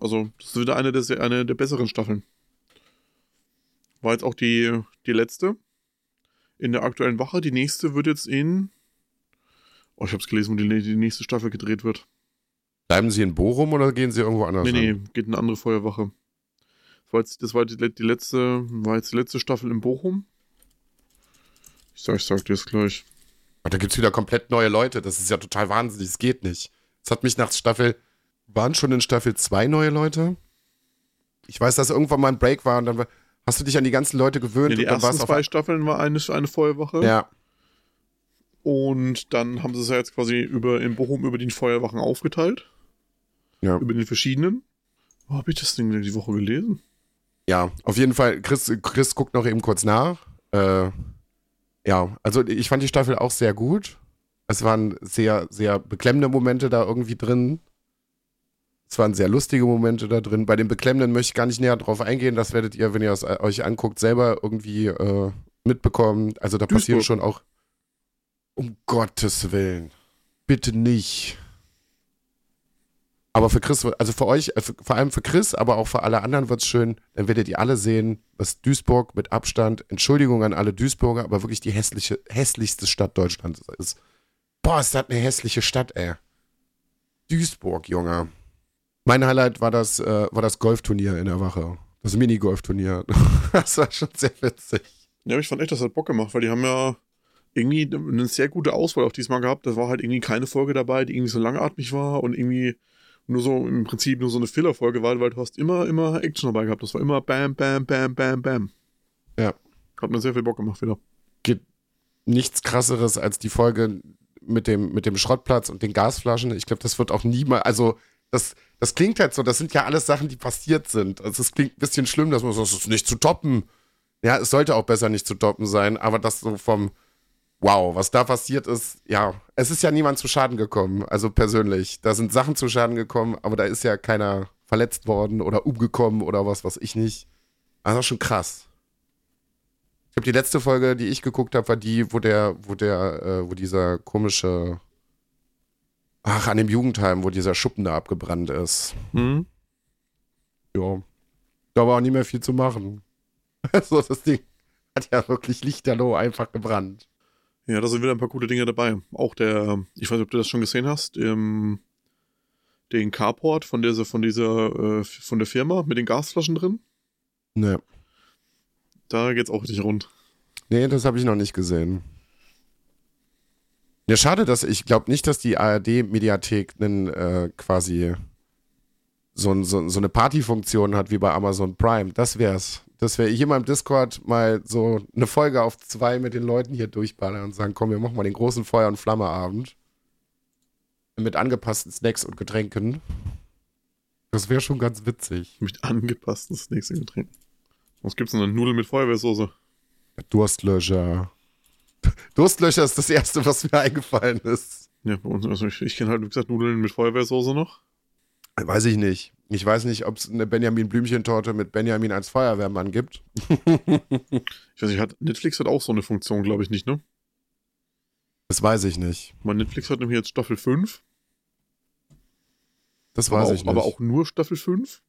Also, das ist wieder eine der, eine der besseren Staffeln. War jetzt auch die, die letzte in der aktuellen Wache. Die nächste wird jetzt in. Oh, ich habe es gelesen, wo die, die nächste Staffel gedreht wird. Bleiben sie in Bochum oder gehen sie irgendwo anders? Nee, nee, geht in eine andere Feuerwache. Das war, jetzt, das war die, die, letzte, war jetzt die letzte Staffel in Bochum. Ich sag, ich sag dir es gleich. Aber da gibt es wieder komplett neue Leute. Das ist ja total wahnsinnig. Das geht nicht. Es hat mich nach Staffel. Waren schon in Staffel zwei neue Leute? Ich weiß, dass irgendwann mal ein Break war und dann war, hast du dich an die ganzen Leute gewöhnt. Ja, die und ersten zwei Staffeln war eine, eine Feuerwache. Ja. Und dann haben sie es ja jetzt quasi über, in Bochum über die Feuerwachen aufgeteilt. Ja. Über den verschiedenen. Wo habe ich das Ding die Woche gelesen? Ja, auf jeden Fall. Chris, Chris guckt noch eben kurz nach. Äh, ja, also ich fand die Staffel auch sehr gut. Es waren sehr, sehr beklemmende Momente da irgendwie drin. Es waren sehr lustige Momente da drin. Bei den beklemmenden möchte ich gar nicht näher drauf eingehen. Das werdet ihr, wenn ihr es euch anguckt, selber irgendwie äh, mitbekommen. Also da passieren schon auch. Um Gottes Willen. Bitte nicht. Aber für Chris, also für euch, also vor allem für Chris, aber auch für alle anderen wird es schön. Dann werdet ihr alle sehen, dass Duisburg mit Abstand, Entschuldigung an alle Duisburger, aber wirklich die hässliche, hässlichste Stadt Deutschlands ist. Boah, ist das eine hässliche Stadt, ey. Duisburg, Junge. Mein Highlight war das, äh, war das Golfturnier in der Wache. Das Minigolfturnier. das war schon sehr witzig. Ja, ich fand echt, das hat Bock gemacht, weil die haben ja irgendwie eine sehr gute Auswahl auch diesmal gehabt. Da war halt irgendwie keine Folge dabei, die irgendwie so langatmig war und irgendwie nur so im Prinzip nur so eine Filler-Folge war, weil du hast immer, immer Action dabei gehabt. Das war immer Bam, Bam, Bam, Bam, Bam. Ja. Hat mir sehr viel Bock gemacht wieder. Gibt nichts krasseres als die Folge mit dem, mit dem Schrottplatz und den Gasflaschen. Ich glaube, das wird auch niemals, also das, das klingt halt so, das sind ja alles Sachen, die passiert sind. Also es klingt ein bisschen schlimm, dass man so, das ist nicht zu toppen. Ja, es sollte auch besser nicht zu toppen sein, aber das so vom, wow, was da passiert ist, ja, es ist ja niemand zu Schaden gekommen, also persönlich. Da sind Sachen zu Schaden gekommen, aber da ist ja keiner verletzt worden oder umgekommen oder was, was ich nicht. Also schon krass. Ich glaube, die letzte Folge, die ich geguckt habe, war die, wo der, wo der, äh, wo dieser komische, ach, an dem Jugendheim, wo dieser Schuppen da abgebrannt ist. Hm? Ja. Da war auch nicht mehr viel zu machen. Also das Ding hat ja wirklich lichterloh einfach gebrannt. Ja, da sind wieder ein paar coole Dinge dabei. Auch der, ich weiß nicht, ob du das schon gesehen hast, im, den Carport von dieser, von dieser, äh, von der Firma mit den Gasflaschen drin. Ne. Da geht's auch richtig rund. Nee, das habe ich noch nicht gesehen. Ja, schade, dass ich glaube nicht, dass die ARD-Mediathek einen äh, quasi so, so, so eine Partyfunktion hat wie bei Amazon Prime. Das wär's. Das wäre ich in meinem Discord mal so eine Folge auf zwei mit den Leuten hier durchballern und sagen, komm, wir machen mal den großen Feuer- und Flamme-Abend. Mit angepassten Snacks und Getränken. Das wäre schon ganz witzig. Mit angepassten Snacks und Getränken. Was gibt's denn? Eine Nudeln mit Feuerwehrsoße? Durstlöscher. Durstlöscher ist das Erste, was mir eingefallen ist. Ja, bei uns, also ich, ich kenne halt, wie gesagt, Nudeln mit Feuerwehrsoße noch. Weiß ich nicht. Ich weiß nicht, ob es eine Benjamin Blümchen-Torte mit Benjamin als Feuerwehrmann gibt. Ich weiß nicht, hat, Netflix hat auch so eine Funktion, glaube ich nicht, ne? Das weiß ich nicht. Mein Netflix hat nämlich jetzt Staffel 5. Das weiß auch, ich nicht. Aber auch nur Staffel 5.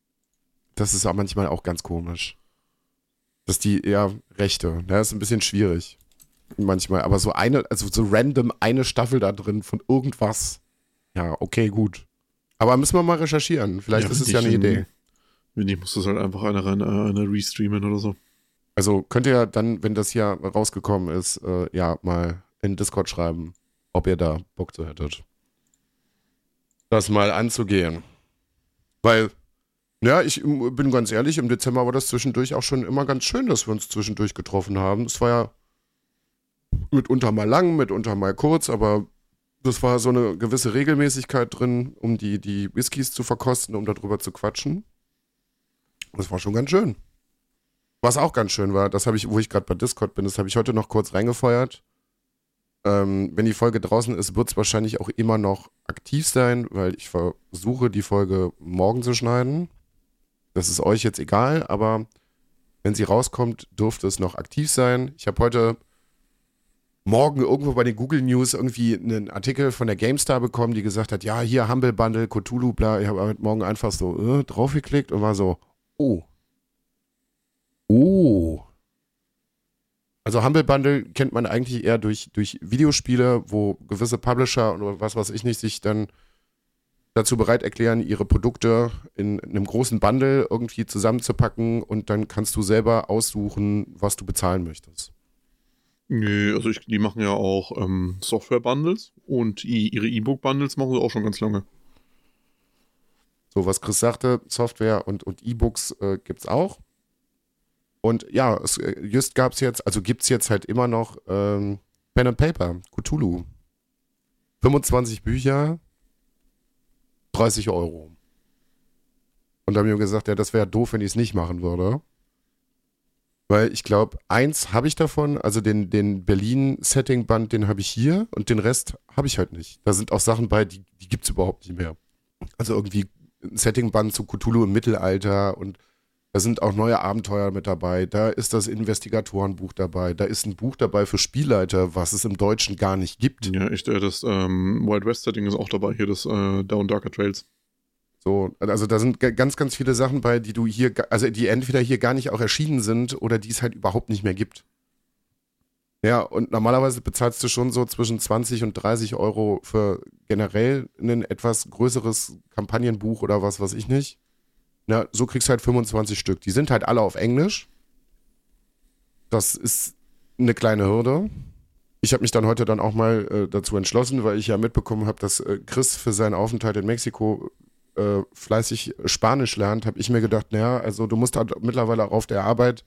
das ist auch manchmal auch ganz komisch. Dass die eher Rechte, ne, ist ein bisschen schwierig. Manchmal, aber so eine, also so random eine Staffel da drin von irgendwas. Ja, okay, gut. Aber müssen wir mal recherchieren. Vielleicht Ja, ist es ja ich eine in- Idee. Wenn nicht, muss das halt einfach einer rein, äh, einer restreamen oder so. Also könnt ihr dann, wenn das hier rausgekommen ist, äh, ja, mal in Discord schreiben, ob ihr da Bock zu hättet. Das mal anzugehen. Weil, ja, ich ähm, bin ganz ehrlich, im Dezember war das zwischendurch auch schon immer ganz schön, dass wir uns zwischendurch getroffen haben. Es war ja mitunter mal lang, mitunter mal kurz, aber das war so eine gewisse Regelmäßigkeit drin, um die, die Whiskys zu verkosten, um darüber zu quatschen. Das war schon ganz schön. Was auch ganz schön war, das habe ich, wo ich gerade bei Discord bin, das habe ich heute noch kurz reingefeuert. Ähm, wenn die Folge draußen ist, wird es wahrscheinlich auch immer noch aktiv sein, weil ich versuche, die Folge morgen zu schneiden. Das ist euch jetzt egal, aber wenn sie rauskommt, dürfte es noch aktiv sein. Ich habe heute morgen irgendwo bei den Google News irgendwie einen Artikel von der GameStar bekommen, die gesagt hat, ja, hier Humble Bundle, Cthulhu, bla. Ich habe heute Morgen einfach so äh, draufgeklickt und war so, oh. Oh. Also Humble Bundle kennt man eigentlich eher durch, durch Videospiele, wo gewisse Publisher oder was weiß ich nicht sich dann dazu bereit erklären, ihre Produkte in einem großen Bundle irgendwie zusammenzupacken und dann kannst du selber aussuchen, was du bezahlen möchtest. Nee, also ich, die machen ja auch ähm, Software-Bundles und i, ihre E-Book-Bundles machen sie auch schon ganz lange. So, was Chris sagte, Software und, und E-Books äh, gibt es auch. Und ja, es, äh, just gab es jetzt, also gibt es jetzt halt immer noch ähm, Pen and Paper, Cthulhu. 25 Bücher, 30 Euro. Und da haben wir gesagt, ja, das wäre doof, wenn ich es nicht machen würde. Weil ich glaube, eins habe ich davon, also den, den Berlin-Setting-Band, den habe ich hier und den Rest habe ich halt nicht. Da sind auch Sachen bei, die, die gibt es überhaupt nicht mehr. Also irgendwie ein Setting-Band zu Cthulhu im Mittelalter und da sind auch neue Abenteuer mit dabei. Da ist das Investigatorenbuch dabei. Da ist ein Buch dabei für Spielleiter, was es im Deutschen gar nicht gibt. Ja, echt, äh, das ähm, Wild West-Setting ist auch dabei, hier das äh, Down Darker Trails. So, also da sind ga- ganz, ganz viele Sachen bei, die du hier, also die entweder hier gar nicht auch erschienen sind oder die es halt überhaupt nicht mehr gibt. Ja, und normalerweise bezahlst du schon so zwischen 20 und 30 Euro für generell ein etwas größeres Kampagnenbuch oder was weiß ich nicht. Na, so kriegst du halt 25 Stück. Die sind halt alle auf Englisch. Das ist eine kleine Hürde. Ich habe mich dann heute dann auch mal äh, dazu entschlossen, weil ich ja mitbekommen habe, dass äh, Chris für seinen Aufenthalt in Mexiko äh, fleißig Spanisch lernt, habe ich mir gedacht, naja, also du musst halt mittlerweile auch auf der Arbeit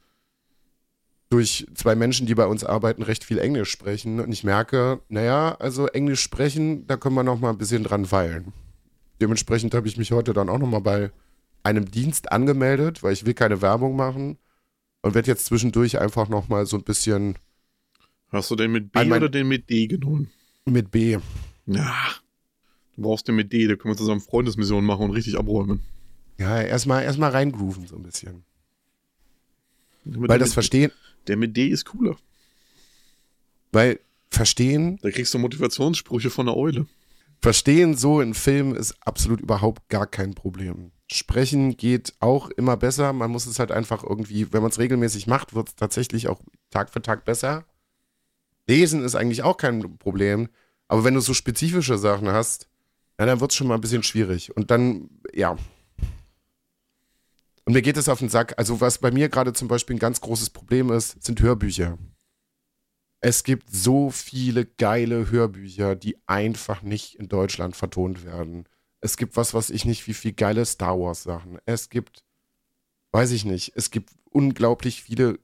durch zwei Menschen, die bei uns arbeiten, recht viel Englisch sprechen. Und ich merke, naja, also Englisch sprechen, da können wir noch mal ein bisschen dran feilen. Dementsprechend habe ich mich heute dann auch noch mal bei einem Dienst angemeldet, weil ich will keine Werbung machen und werde jetzt zwischendurch einfach noch mal so ein bisschen Hast du den mit B oder den mit D genommen? Mit B. Ja. Du brauchst den mit D, da können wir zusammen Freundesmission machen und richtig abräumen. Ja, erstmal erst reingrooven so ein bisschen. Der Weil mit, das Verstehen, der mit D ist cooler. weil Verstehen, Da kriegst du Motivationssprüche von der Eule. Verstehen so in Filmen ist absolut überhaupt gar kein Problem. Sprechen geht auch immer besser. Man muss es halt einfach irgendwie, wenn man es regelmäßig macht, wird es tatsächlich auch Tag für Tag besser. Lesen ist eigentlich auch kein Problem. Aber wenn du so spezifische Sachen hast, ja, dann wird es schon mal ein bisschen schwierig. Und dann, ja. Und mir geht es auf den Sack. Also, was bei mir gerade zum Beispiel ein ganz großes Problem ist, sind Hörbücher. Es gibt so viele geile Hörbücher, die einfach nicht in Deutschland vertont werden. Es gibt was, was ich nicht, wie viel geile Star Wars Sachen. Es gibt, weiß ich nicht, es gibt unglaublich viele,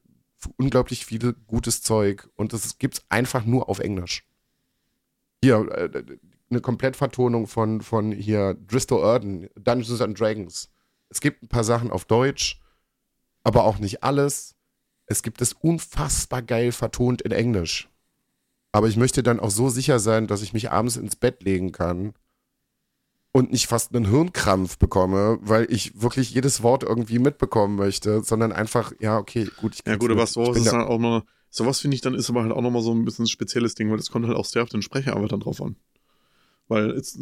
unglaublich viele gutes Zeug und es gibt's einfach nur auf Englisch. Hier, äh, eine Komplettvertonung von, von hier Dristo Erden, Dungeons and Dragons. Es gibt ein paar Sachen auf Deutsch, aber auch nicht alles. Es gibt es unfassbar geil vertont in Englisch. Aber ich möchte dann auch so sicher sein, dass ich mich abends ins Bett legen kann und nicht fast einen Hirnkrampf bekomme, weil ich wirklich jedes Wort irgendwie mitbekommen möchte, sondern einfach, ja, okay, gut. Ich Ja gut, aber Ich sowas ist halt auch noch, sowas finde ich dann ist aber halt auch nochmal so ein bisschen ein spezielles Ding, weil das kommt halt auch sehr auf den Sprecher dann drauf an. Weil jetzt,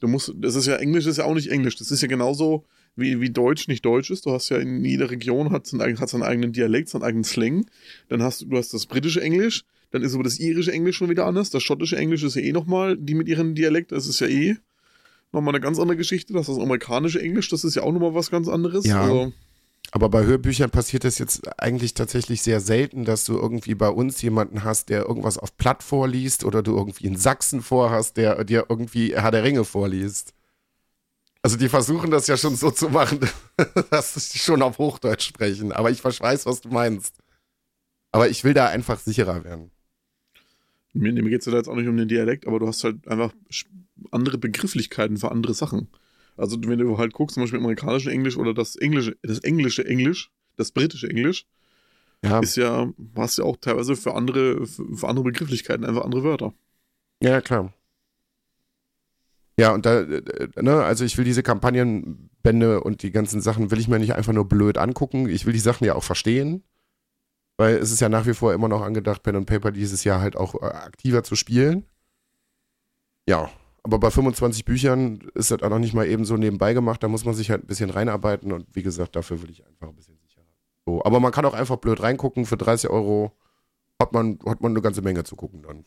du musst, das ist ja Englisch, ist ja auch nicht Englisch. Das ist ja genauso wie, wie Deutsch nicht Deutsch ist. Du hast ja in jeder Region hat seinen, hat seinen eigenen Dialekt, seinen eigenen Slang. Dann hast du, du hast das britische Englisch, dann ist aber das irische Englisch schon wieder anders. Das schottische Englisch ist ja eh nochmal, die mit ihrem Dialekt, das ist ja eh nochmal eine ganz andere Geschichte. Das ist das amerikanische Englisch, das ist ja auch nochmal was ganz anderes. Ja. Also, Aber bei Hörbüchern passiert das jetzt eigentlich tatsächlich sehr selten, dass du irgendwie bei uns jemanden hast, der irgendwas auf Platt vorliest oder du irgendwie einen Sachsen vorhast, der dir irgendwie Herr der Ringe vorliest. Also die versuchen das ja schon so zu machen, dass sie schon auf Hochdeutsch sprechen. Aber ich weiß, was du meinst. Aber ich will da einfach sicherer werden. Mir, mir geht es ja da jetzt auch nicht um den Dialekt, aber du hast halt einfach andere Begrifflichkeiten für andere Sachen. Also wenn du halt guckst, zum Beispiel im amerikanischen Englisch oder das englische, das englische Englisch, das britische Englisch, Ja, ist ja, hast ja auch teilweise für andere, für, andere Begrifflichkeiten einfach andere Wörter. ja klar. Ja, und da, äh, ne, also ich will diese Kampagnenbände und die ganzen Sachen will ich mir nicht einfach nur blöd angucken. Ich will die Sachen ja auch verstehen. Weil es ist ja nach wie vor immer noch angedacht, Pen and Paper dieses Jahr halt auch äh, aktiver zu spielen. Ja, aber bei 25 Büchern ist das auch noch nicht mal eben so nebenbei gemacht. Da muss man sich halt ein bisschen reinarbeiten und wie gesagt, dafür will ich einfach ein bisschen sicherer. So, aber man kann auch einfach blöd reingucken. Für 30 Euro hat man, hat man eine ganze Menge zu gucken dann.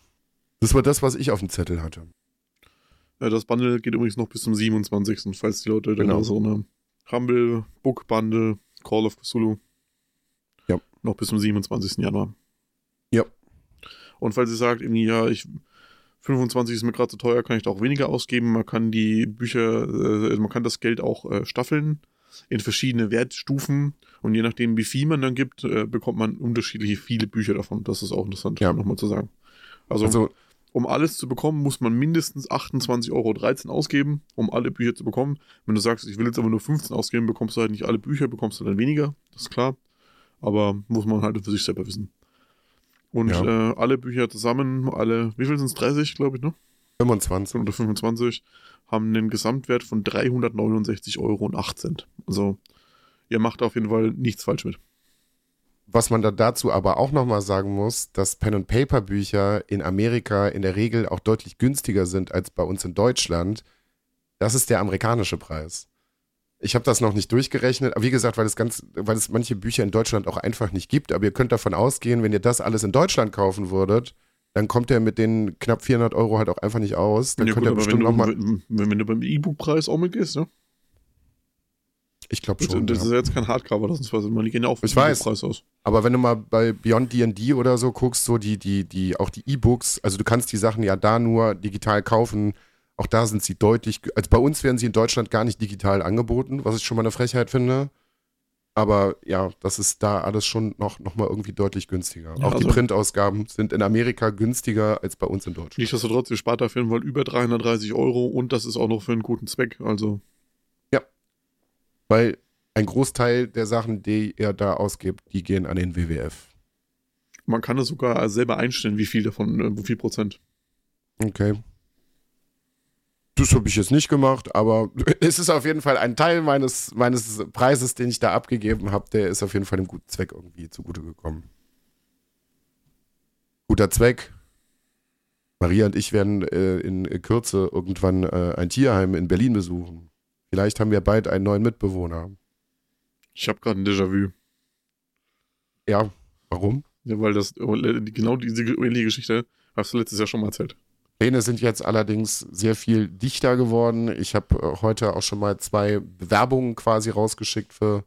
Das war das, was ich auf dem Zettel hatte. Äh, Das Bundle geht übrigens noch bis zum 27., falls die Leute Genau. genau. so eine Rumble, Book Bundle, Call of Cthulhu. Ja. Noch bis zum 27. Januar. Ja. Und falls ihr sagt, irgendwie, ja, ich 25 ist mir gerade zu teuer, kann ich da auch weniger ausgeben. Man kann die Bücher, äh, man kann das Geld auch äh, staffeln in verschiedene Wertstufen und je nachdem, wie viel man dann gibt, äh, bekommt man unterschiedliche viele Bücher davon. Das ist auch interessant, Ja. nochmal zu sagen. Also, Also, um alles zu bekommen, muss man mindestens 28,13 Euro ausgeben, um alle Bücher zu bekommen. Wenn du sagst, ich will jetzt aber nur 15 ausgeben, bekommst du halt nicht alle Bücher, bekommst du dann weniger, das ist klar. Aber muss man halt für sich selber wissen. Und Ja. äh, alle Bücher zusammen, alle, wie viel sind es? 30, glaube ich, ne? 25. Oder 25, haben einen Gesamtwert von 369,18 Euro. Also, ihr macht auf jeden Fall nichts falsch mit. Was man da dazu aber auch nochmal sagen muss, dass Pen-and-Paper-Bücher in Amerika in der Regel auch deutlich günstiger sind als bei uns in Deutschland. Das ist der amerikanische Preis. Ich habe das noch nicht durchgerechnet, aber wie gesagt, weil es ganz, weil es manche Bücher in Deutschland auch einfach nicht gibt, aber ihr könnt davon ausgehen, wenn ihr das alles in Deutschland kaufen würdet, dann kommt ihr mit den knapp 400 Euro halt auch einfach nicht aus. Dann Ja, könnt gut, ihr bestimmt nochmal, wenn, wenn du beim E-Book-Preis auch mitgehst, ne? ich glaube Das, schon. das ja. ist ja jetzt kein Hardcover, das ist man die gehen ja auch Ich weiß. Preis aus. Aber wenn du mal bei Beyond D&D oder so guckst, so die, die, die, auch die E-Books, also du kannst die Sachen ja da nur digital kaufen, auch da sind sie deutlich, also bei uns werden sie in Deutschland gar nicht digital angeboten, was ich schon mal eine Frechheit finde. Aber ja, das ist da alles schon noch, noch mal irgendwie deutlich günstiger. Ja, auch die also- Printausgaben sind in Amerika günstiger als bei uns in Deutschland. Nichtsdestotrotz, ihr spart auf jeden Fall über 330 Euro und das ist auch noch für einen guten Zweck. Also, Weil ein Großteil der Sachen, die ihr da ausgibt, die gehen an den WWF. man kann es sogar selber einstellen, wie viel davon, äh, wie viel Prozent. Okay. Das habe ich jetzt nicht gemacht, aber es ist auf jeden Fall ein Teil meines, meines Preises, den ich da abgegeben habe, der ist auf jeden Fall dem guten Zweck irgendwie zugute gekommen. Guter Zweck. Maria und ich werden äh, in Kürze irgendwann äh, ein Tierheim in Berlin besuchen. Vielleicht haben wir bald einen neuen Mitbewohner. Ich habe gerade ein Déjà-vu. Ja, warum? Ja, weil das äh, genau diese ähnliche Geschichte hast du letztes Jahr schon mal erzählt. Pläne sind jetzt allerdings sehr viel dichter geworden. Ich habe äh, heute auch schon mal zwei Bewerbungen quasi rausgeschickt für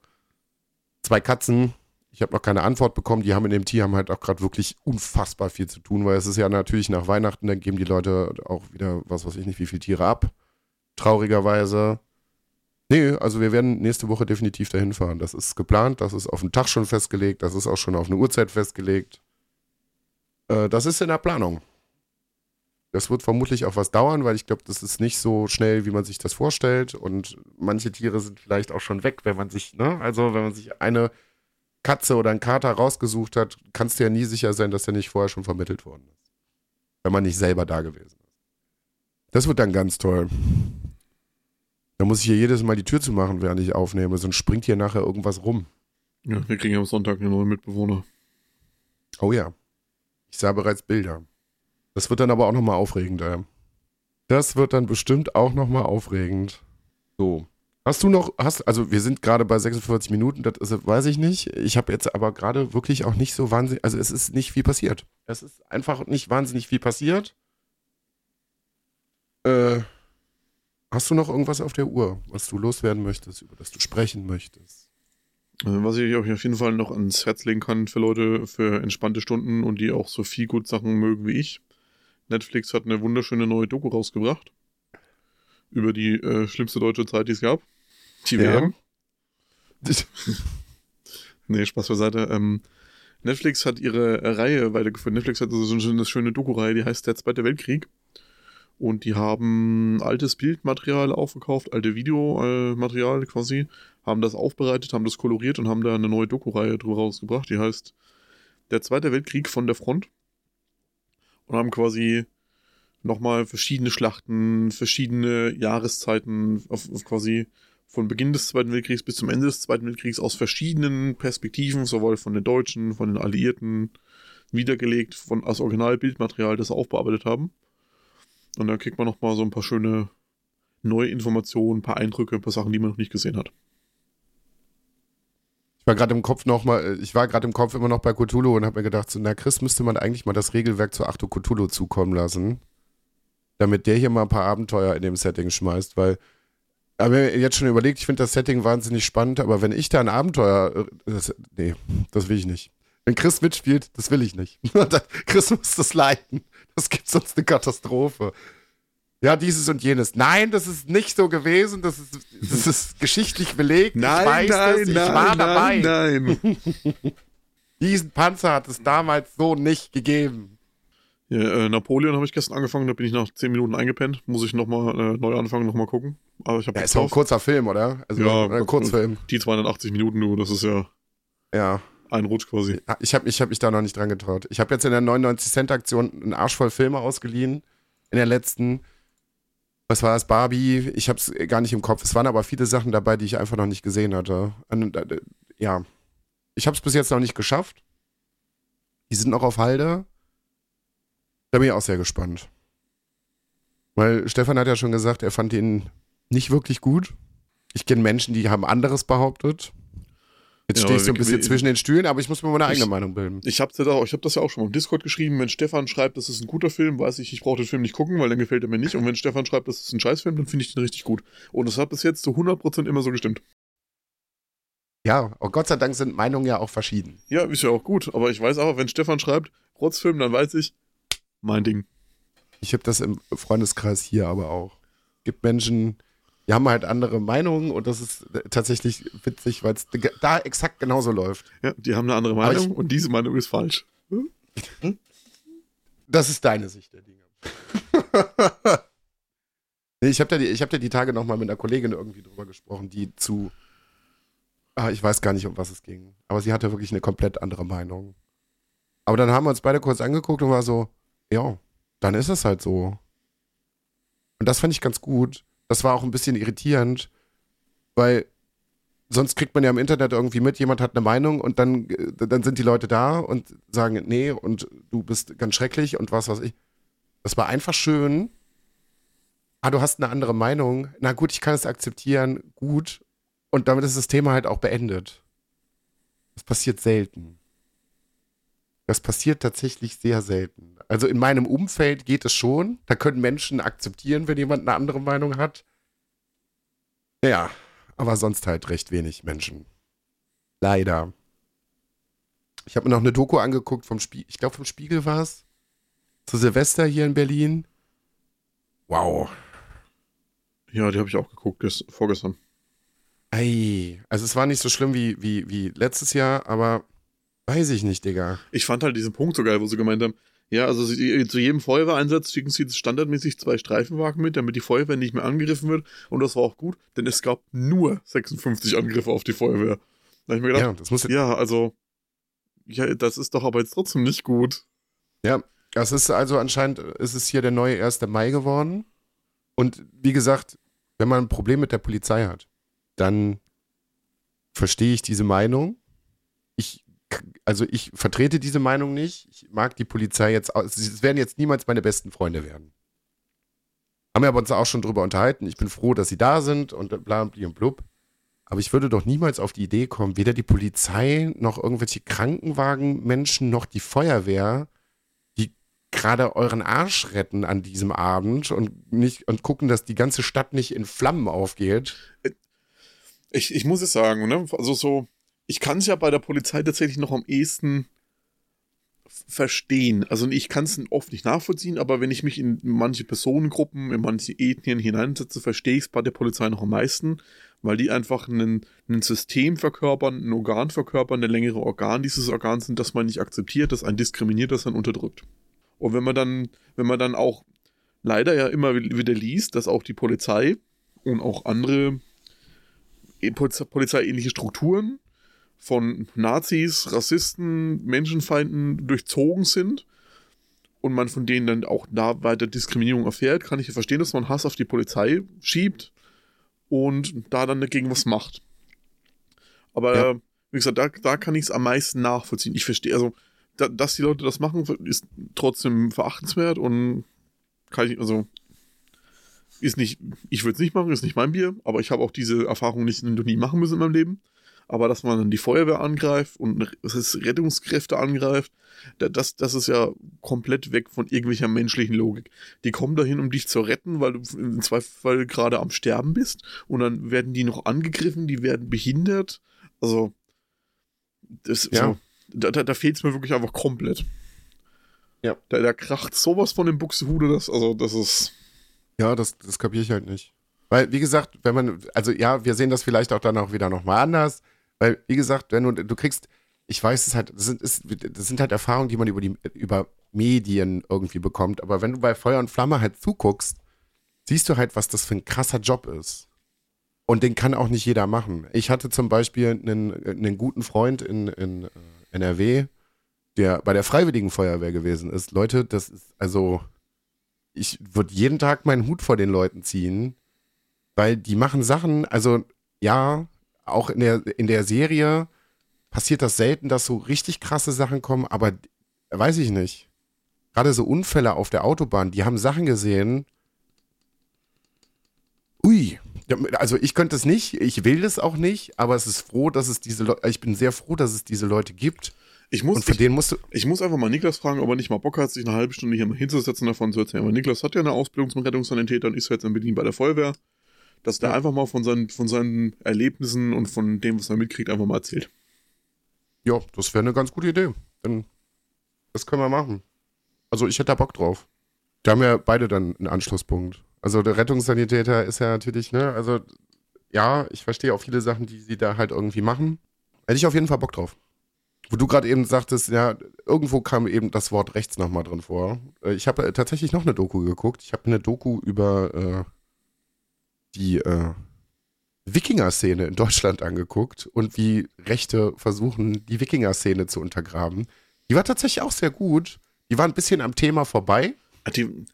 zwei Katzen. Ich habe noch keine Antwort bekommen. Die haben in dem Tierheim halt auch gerade wirklich unfassbar viel zu tun, weil es ist ja natürlich nach Weihnachten, dann geben die Leute auch wieder, was weiß ich nicht, wie viele Tiere ab. Traurigerweise. Nee, also wir werden nächste Woche definitiv dahin fahren. Das ist geplant, das ist auf den Tag schon festgelegt, das ist auch schon auf eine Uhrzeit festgelegt. Äh, das ist in der Planung. Das wird vermutlich auch was dauern, weil ich glaube, das ist nicht so schnell, wie man sich das vorstellt. Und manche Tiere sind vielleicht auch schon weg, wenn man sich, ne? Also, wenn man sich eine Katze oder einen Kater rausgesucht hat, kannst du ja nie sicher sein, dass der nicht vorher schon vermittelt worden ist. Wenn man nicht selber da gewesen ist. Das wird dann ganz toll. Da muss ich hier jedes Mal die Tür zu machen, während ich aufnehme, sonst springt hier nachher irgendwas rum. Ja, wir kriegen am Sonntag eine neue Mitbewohner. Oh ja. Ich sah bereits Bilder. Das wird dann aber auch nochmal aufregend, ey. Das wird dann bestimmt auch nochmal aufregend. So. Hast du noch, hast, also wir sind gerade bei 46 Minuten, das ist, weiß ich nicht. Ich habe jetzt aber gerade wirklich auch nicht so wahnsinnig, also es ist nicht viel passiert. Es ist einfach nicht wahnsinnig viel passiert. Äh, hast du noch irgendwas auf der Uhr, was du loswerden möchtest, über das du sprechen möchtest? Äh, was ich euch auf jeden Fall noch ans Herz legen kann für Leute, für entspannte Stunden und die auch so viel gut Sachen mögen wie ich. Netflix hat eine wunderschöne neue Doku rausgebracht. Über die äh, schlimmste deutsche Zeit, die es gab. Die Ja. WM. nee, Spaß beiseite. Ähm, Netflix hat ihre äh, Reihe weitergeführt. Netflix hat so eine schöne Doku-Reihe, die heißt Der Zweite Weltkrieg. Und die haben altes Bildmaterial aufgekauft, alte Videomaterial quasi, haben das aufbereitet, haben das koloriert und haben da eine neue Doku-Reihe drüber rausgebracht, die heißt Der Zweite Weltkrieg von der Front. Und haben quasi nochmal verschiedene Schlachten, verschiedene Jahreszeiten auf, auf quasi von Beginn des Zweiten Weltkriegs bis zum Ende des Zweiten Weltkriegs aus verschiedenen Perspektiven, sowohl von den Deutschen, von den Alliierten, niedergelegt, von als Originalbildmaterial, das sie aufbearbeitet haben. Und da kriegt man nochmal so ein paar schöne neue Informationen, ein paar Eindrücke, ein paar Sachen, die man noch nicht gesehen hat. Ich war gerade im Kopf noch mal, ich war gerade im Kopf immer noch bei Cthulhu und habe mir gedacht, so, na Chris müsste man eigentlich mal das Regelwerk zu Achtung Cthulhu zukommen lassen, damit der hier mal ein paar Abenteuer in dem Setting schmeißt, weil habe mir jetzt schon überlegt, ich finde das Setting wahnsinnig spannend, aber wenn ich da ein Abenteuer, äh, das, nee, das will ich nicht. Wenn Chris mitspielt, das will ich nicht. Chris muss das leiten. Das gibt sonst eine Katastrophe. Ja, dieses und jenes. Nein, das ist nicht so gewesen. Das ist, das ist geschichtlich belegt. ich weiß das. Ich war dabei. nein. Diesen Panzer hat es damals so nicht gegeben. Ja, äh, Napoleon habe ich gestern angefangen, da bin ich nach 10 Minuten eingepennt. Muss ich nochmal äh, neu anfangen, nochmal gucken. Aber ich Ja, ist auch ein kurzer Film, oder? Also Ja, ein Kurzfilm. die 280 Minuten, du, das ist ja Ja. ein Rutsch quasi. Ich habe ich hab mich da noch nicht dran getraut. Ich habe jetzt in der 99-Cent-Aktion einen Arsch voll Filme ausgeliehen. In der letzten. Was war das? Barbie. Ich habe es gar nicht im Kopf. Es waren aber viele Sachen dabei, die ich einfach noch nicht gesehen hatte. Und, äh, ja. Ich habe es bis jetzt noch nicht geschafft. Die sind noch auf Halde. Da bin ich auch sehr gespannt. Weil Stefan hat ja schon gesagt, er fand ihn nicht wirklich gut. Ich kenne Menschen, die haben anderes behauptet. Jetzt Ja, ich so ein bisschen wir- zwischen den Stühlen, aber ich muss mir meine eigene Ich- Meinung bilden. Ich habe ich hab das ja auch schon mal im Discord geschrieben. Wenn Stefan schreibt, das ist ein guter Film, weiß ich, ich brauche den Film nicht gucken, weil dann gefällt er mir nicht. Und wenn Stefan schreibt, das ist ein Scheißfilm, dann finde ich den richtig gut. Und das hat bis jetzt zu 100% immer so gestimmt. Ja, und Gott sei Dank sind Meinungen ja auch verschieden. Ja, ist ja auch gut. Aber ich weiß auch, wenn Stefan schreibt, Rotzfilm, dann weiß ich, mein Ding. Ich habe das im Freundeskreis hier aber auch. Gibt Menschen, die haben halt andere Meinungen und das ist äh, tatsächlich witzig, weil es da exakt genauso läuft. Ja, die haben eine andere Meinung und diese Meinung ist falsch. Das ist deine Sicht der Dinge. ich habe da, die- ich hab da die Tage nochmal mit einer Kollegin irgendwie drüber gesprochen, die zu. Ah, ich weiß gar nicht, um was es ging. Aber sie hatte wirklich eine komplett andere Meinung. Aber dann haben wir uns beide kurz angeguckt und war so, ja, dann ist es halt so. Und das fand ich ganz gut. Das war auch ein bisschen irritierend, weil sonst kriegt man ja im Internet irgendwie mit, jemand hat eine Meinung und dann, äh, dann sind die Leute da und sagen, nee, und du bist ganz schrecklich und was weiß ich. Das war einfach schön. Ah, du hast eine andere Meinung. Na gut, ich kann es akzeptieren. Gut. Und damit ist das Thema halt auch beendet. Das passiert selten. Das passiert tatsächlich sehr selten. Also in meinem Umfeld geht es schon. Da können Menschen akzeptieren, wenn jemand eine andere Meinung hat. Ja, aber sonst halt recht wenig Menschen. Leider. Ich habe mir noch eine Doku angeguckt vom Spiegel. Ich glaube, vom Spiegel war es. Zu Silvester hier in Berlin. Wow. Ja, die habe ich auch geguckt, gest vorgestern. Ei. Also es war nicht so schlimm wie, wie, wie letztes Jahr, aber weiß ich nicht, Digga. Ich fand halt diesen Punkt so geil, wo sie gemeint haben, ja, also sie, zu jedem Feuerwehreinsatz schicken sie standardmäßig zwei Streifenwagen mit, damit die Feuerwehr nicht mehr angegriffen wird. Und das war auch gut, denn es gab nur 56 Angriffe auf die Feuerwehr. Da habe ich mir gedacht, ja, das muss ja, also, ja, das ist doch aber jetzt trotzdem nicht gut. Ja, das ist also anscheinend, ist es hier der neue 1. Mai geworden. Und wie gesagt, wenn man ein Problem mit der Polizei hat, dann verstehe ich diese Meinung. Ich also ich vertrete diese Meinung nicht. Ich mag die Polizei jetzt, es werden jetzt niemals meine besten Freunde werden. Haben wir aber uns auch schon drüber unterhalten. Ich bin froh, dass sie da sind und bla und blub. Aber ich würde doch niemals auf die Idee kommen, weder die Polizei noch irgendwelche Krankenwagenmenschen noch die Feuerwehr, die gerade euren Arsch retten an diesem Abend und nicht und gucken, dass die ganze Stadt nicht in Flammen aufgeht. Ich, ich muss es sagen, ne? Also so, ich kann es ja bei der Polizei tatsächlich noch am ehesten verstehen. Also ich kann es oft nicht nachvollziehen, aber wenn ich mich in manche Personengruppen, in manche Ethnien hineinsetze, verstehe ich es bei der Polizei noch am meisten, weil die einfach ein, System verkörpern, ein Organ verkörpern, ein längere Organ dieses Organs sind, das man nicht akzeptiert, das einen diskriminiert, das einen unterdrückt. Und wenn man dann, wenn man dann auch leider ja immer wieder liest, dass auch die Polizei und auch andere polizeiähnliche Strukturen von Nazis, Rassisten, Menschenfeinden durchzogen sind und man von denen dann auch da weiter Diskriminierung erfährt, kann ich verstehen, dass man Hass auf die Polizei schiebt und da dann dagegen was macht. Aber ja. wie gesagt, da, da kann ich es am meisten nachvollziehen. Ich verstehe, also, da, dass die Leute das machen, ist trotzdem verachtenswert und kann ich, also, ist nicht, ich würde es nicht machen, ist nicht mein Bier, aber ich habe auch diese Erfahrung nicht noch nie machen müssen in meinem Leben aber dass man dann die Feuerwehr angreift und Rettungskräfte angreift, das, das ist ja komplett weg von irgendwelcher menschlichen Logik. Die kommen dahin, um dich zu retten, weil du im Zweifel gerade am Sterben bist und dann werden die noch angegriffen, die werden behindert. Also, das, ja. so, da, da, da fehlt es mir wirklich einfach komplett. Ja. Da, da kracht sowas von dem Buchsehude, das, also, das ist. Ja, das, das kapiere ich halt nicht. Weil, wie gesagt, wenn man, also ja, wir sehen das vielleicht auch dann auch wieder nochmal anders. Weil, wie gesagt, wenn du, du kriegst, ich weiß es halt, das sind, das sind halt Erfahrungen, die man über, die, über Medien irgendwie bekommt. Aber wenn du bei Feuer und Flamme halt zuguckst, siehst du halt, was das für ein krasser Job ist. Und den kann auch nicht jeder machen. Ich hatte zum Beispiel einen, einen guten Freund in, in äh, NRW, der bei der Freiwilligen Feuerwehr gewesen ist. Leute, das ist, also, ich würde jeden Tag meinen Hut vor den Leuten ziehen, weil die machen Sachen, also, ja, auch in der, in der Serie passiert das selten, dass so richtig krasse Sachen kommen, aber weiß ich nicht. Gerade so Unfälle auf der Autobahn, die haben Sachen gesehen. Ui, also ich könnte es nicht, ich will es auch nicht, aber es ist froh, dass es diese Leute, ich bin sehr froh, dass es diese Leute gibt. Ich muss, und von ich, denen musst du ich muss einfach mal Niklas fragen, ob er nicht mal Bock hat, sich eine halbe Stunde hier mal hinzusetzen davon zu erzählen. Aber Niklas hat ja eine Ausbildung zum Rettungssanitäter und ist jetzt in Berlin bei der Feuerwehr dass der ja. einfach mal von seinen, von seinen Erlebnissen und von dem, was er mitkriegt, einfach mal erzählt. Ja, das wäre eine ganz gute Idee. Dann, das können wir machen. Also ich hätte da Bock drauf. Da haben ja beide dann einen Anschlusspunkt. Also der Rettungssanitäter ist ja natürlich, ne, also ja, ich verstehe auch viele Sachen, die sie da halt irgendwie machen. Hätte ich auf jeden Fall Bock drauf. Wo du gerade eben sagtest, ja, irgendwo kam eben das Wort rechts nochmal drin vor. Äh, ich habe tatsächlich noch eine Doku geguckt. Ich habe eine Doku über äh, die äh, Wikinger-Szene in Deutschland angeguckt und wie Rechte versuchen, die Wikinger-Szene zu untergraben. Die war tatsächlich auch sehr gut. Die war ein bisschen am Thema vorbei. Ah, die,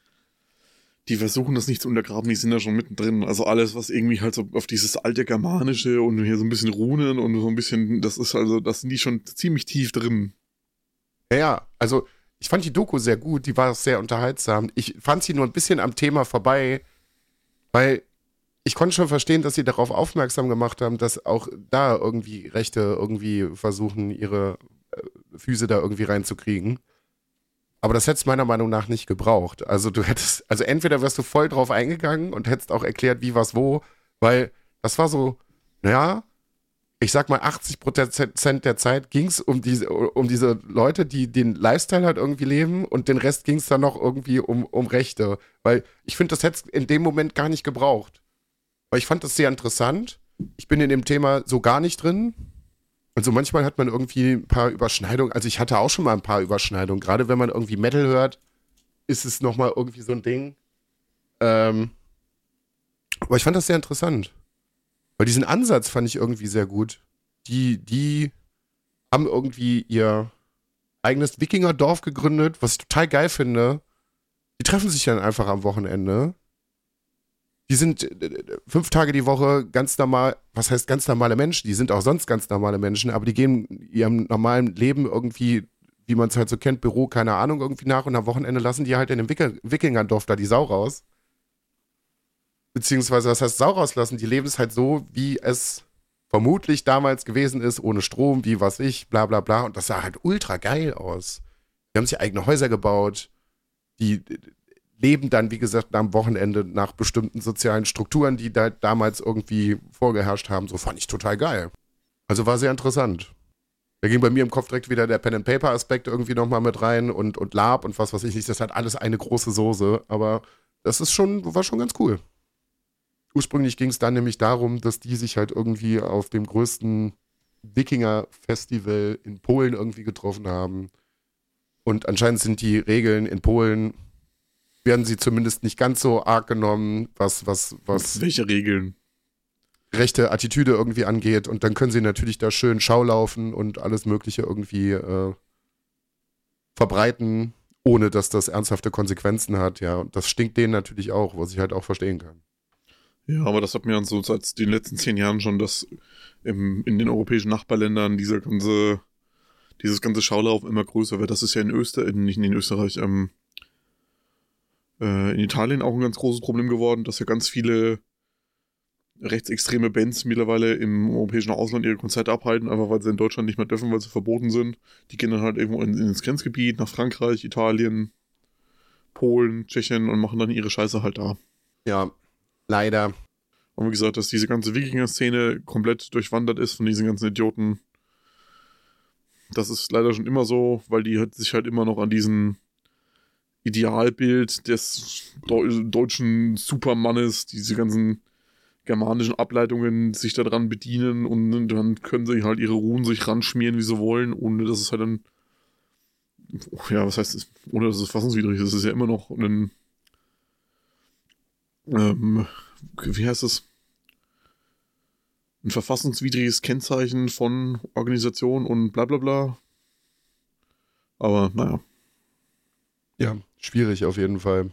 die versuchen das nicht zu untergraben, die sind da schon mittendrin. Also alles, was irgendwie halt so auf dieses alte Germanische und hier so ein bisschen Runen und so ein bisschen, das ist also, das sind die schon ziemlich tief drin. Ja, ja, also ich fand die Doku sehr gut, die war sehr unterhaltsam. Ich fand sie nur ein bisschen am Thema vorbei, weil ich konnte schon verstehen, dass sie darauf aufmerksam gemacht haben, dass auch da irgendwie Rechte irgendwie versuchen, ihre äh, Füße da irgendwie reinzukriegen. Aber das hättest meiner Meinung nach nicht gebraucht. Also du hättest, also entweder wärst du voll drauf eingegangen und hättest auch erklärt, wie, was, wo, weil das war so, naja, ich sag mal 80 Prozent der Zeit ging es um diese, um diese Leute, die den Lifestyle halt irgendwie leben und den Rest ging es dann noch irgendwie um, um Rechte. Weil ich finde, das hätte in dem Moment gar nicht gebraucht. Weil ich fand das sehr interessant. Ich bin in dem Thema so gar nicht drin. Also manchmal hat man irgendwie ein paar Überschneidungen. Also ich hatte auch schon mal ein paar Überschneidungen. Gerade wenn man irgendwie Metal hört, ist es nochmal irgendwie so ein Ding. Ähm, aber ich fand das sehr interessant. Weil diesen Ansatz fand ich irgendwie sehr gut. Die, die haben irgendwie ihr eigenes Wikingerdorf gegründet, was ich total geil finde. Die treffen sich dann einfach am Wochenende die sind äh, fünf Tage die Woche ganz normal, was heißt ganz normale Menschen? Die sind auch sonst ganz normale Menschen, aber die gehen ihrem normalen Leben irgendwie, wie man es halt so kennt, Büro, keine Ahnung, irgendwie nach und am Wochenende lassen die halt in dem Wikingerdorf da die Sau raus. Beziehungsweise, was heißt Sau rauslassen? Die leben es halt so, wie es vermutlich damals gewesen ist, ohne Strom, wie was ich, bla bla bla. Und das sah halt ultra geil aus. Die haben sich eigene Häuser gebaut. Die, leben dann, wie gesagt, am Wochenende nach bestimmten sozialen Strukturen, die da damals irgendwie vorgeherrscht haben. So fand ich total geil. Also war sehr interessant. Da ging bei mir im Kopf direkt wieder der Pen and Paper Aspekt irgendwie nochmal mit rein und, und Lab und was weiß ich nicht. Das hat alles eine große Soße, aber das ist schon, war schon ganz cool. Ursprünglich ging es dann nämlich darum, dass die sich halt irgendwie auf dem größten Wikinger-Festival in Polen irgendwie getroffen haben. Und anscheinend sind die Regeln in Polen werden sie zumindest nicht ganz so arg genommen, was, was, was. Welche Regeln? Rechte Attitüde irgendwie angeht. Und dann können sie natürlich da schön Schaulaufen und alles Mögliche irgendwie äh, verbreiten, ohne dass das ernsthafte Konsequenzen hat. Ja, und das stinkt denen natürlich auch, was ich halt auch verstehen kann. Ja, aber das hat mir so seit den letzten zehn Jahren schon, dass im, in den europäischen Nachbarländern dieser ganze, dieses ganze Schaulaufen immer größer wird. Das ist ja in Österreich, nicht in Österreich, ähm, äh, in Italien auch ein ganz großes Problem geworden, dass ja ganz viele rechtsextreme Bands mittlerweile im europäischen Ausland ihre Konzerte abhalten, einfach weil sie in Deutschland nicht mehr dürfen, weil sie verboten sind. Die gehen dann halt irgendwo in, ins Grenzgebiet, nach Frankreich, Italien, Polen, Tschechien und machen dann ihre Scheiße halt da. Ja, leider. Und wie gesagt, dass diese ganze Wikinger-Szene komplett durchwandert ist von diesen ganzen Idioten. Das ist leider schon immer so, weil die halt sich halt immer noch an diesen Idealbild des deutschen Supermannes, diese ganzen germanischen Ableitungen sich daran bedienen und dann können sie halt ihre Ruhen sich ranschmieren, wie sie wollen, ohne dass es halt dann, ja, was heißt ohne dass es fassungswidrig ist. Es ist ja immer noch ein, ähm, wie heißt das? Ein verfassungswidriges Kennzeichen von Organisation und bla bla bla. Aber naja. Ja, schwierig auf jeden Fall.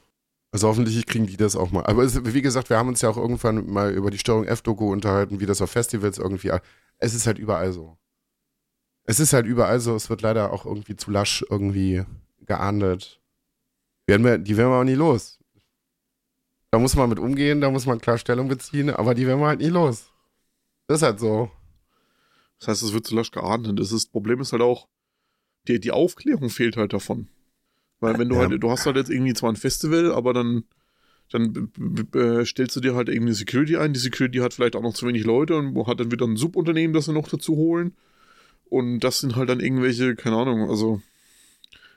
Also hoffentlich kriegen die das auch mal. Aber es, wie gesagt, wir haben uns ja auch irgendwann mal über die Steuerung F-Doku unterhalten, wie das auf Festivals irgendwie. Es ist halt überall so. Es ist halt überall so. Es wird leider auch irgendwie zu lasch irgendwie geahndet. Werden wir, die werden wir auch nie los. Da muss man mit umgehen, da muss man klar Stellung beziehen, aber die werden wir halt nie los. Das ist halt so. Das heißt, es wird zu lasch geahndet. Das, ist, das Problem ist halt auch, die, die Aufklärung fehlt halt davon. Weil wenn du ja. halt, du hast halt jetzt irgendwie zwar ein Festival, aber dann, dann äh, stellst du dir halt irgendwie Security ein. Die Security hat vielleicht auch noch zu wenig Leute und hat dann wieder ein Subunternehmen, das sie noch dazu holen. Und das sind halt dann irgendwelche, keine Ahnung, also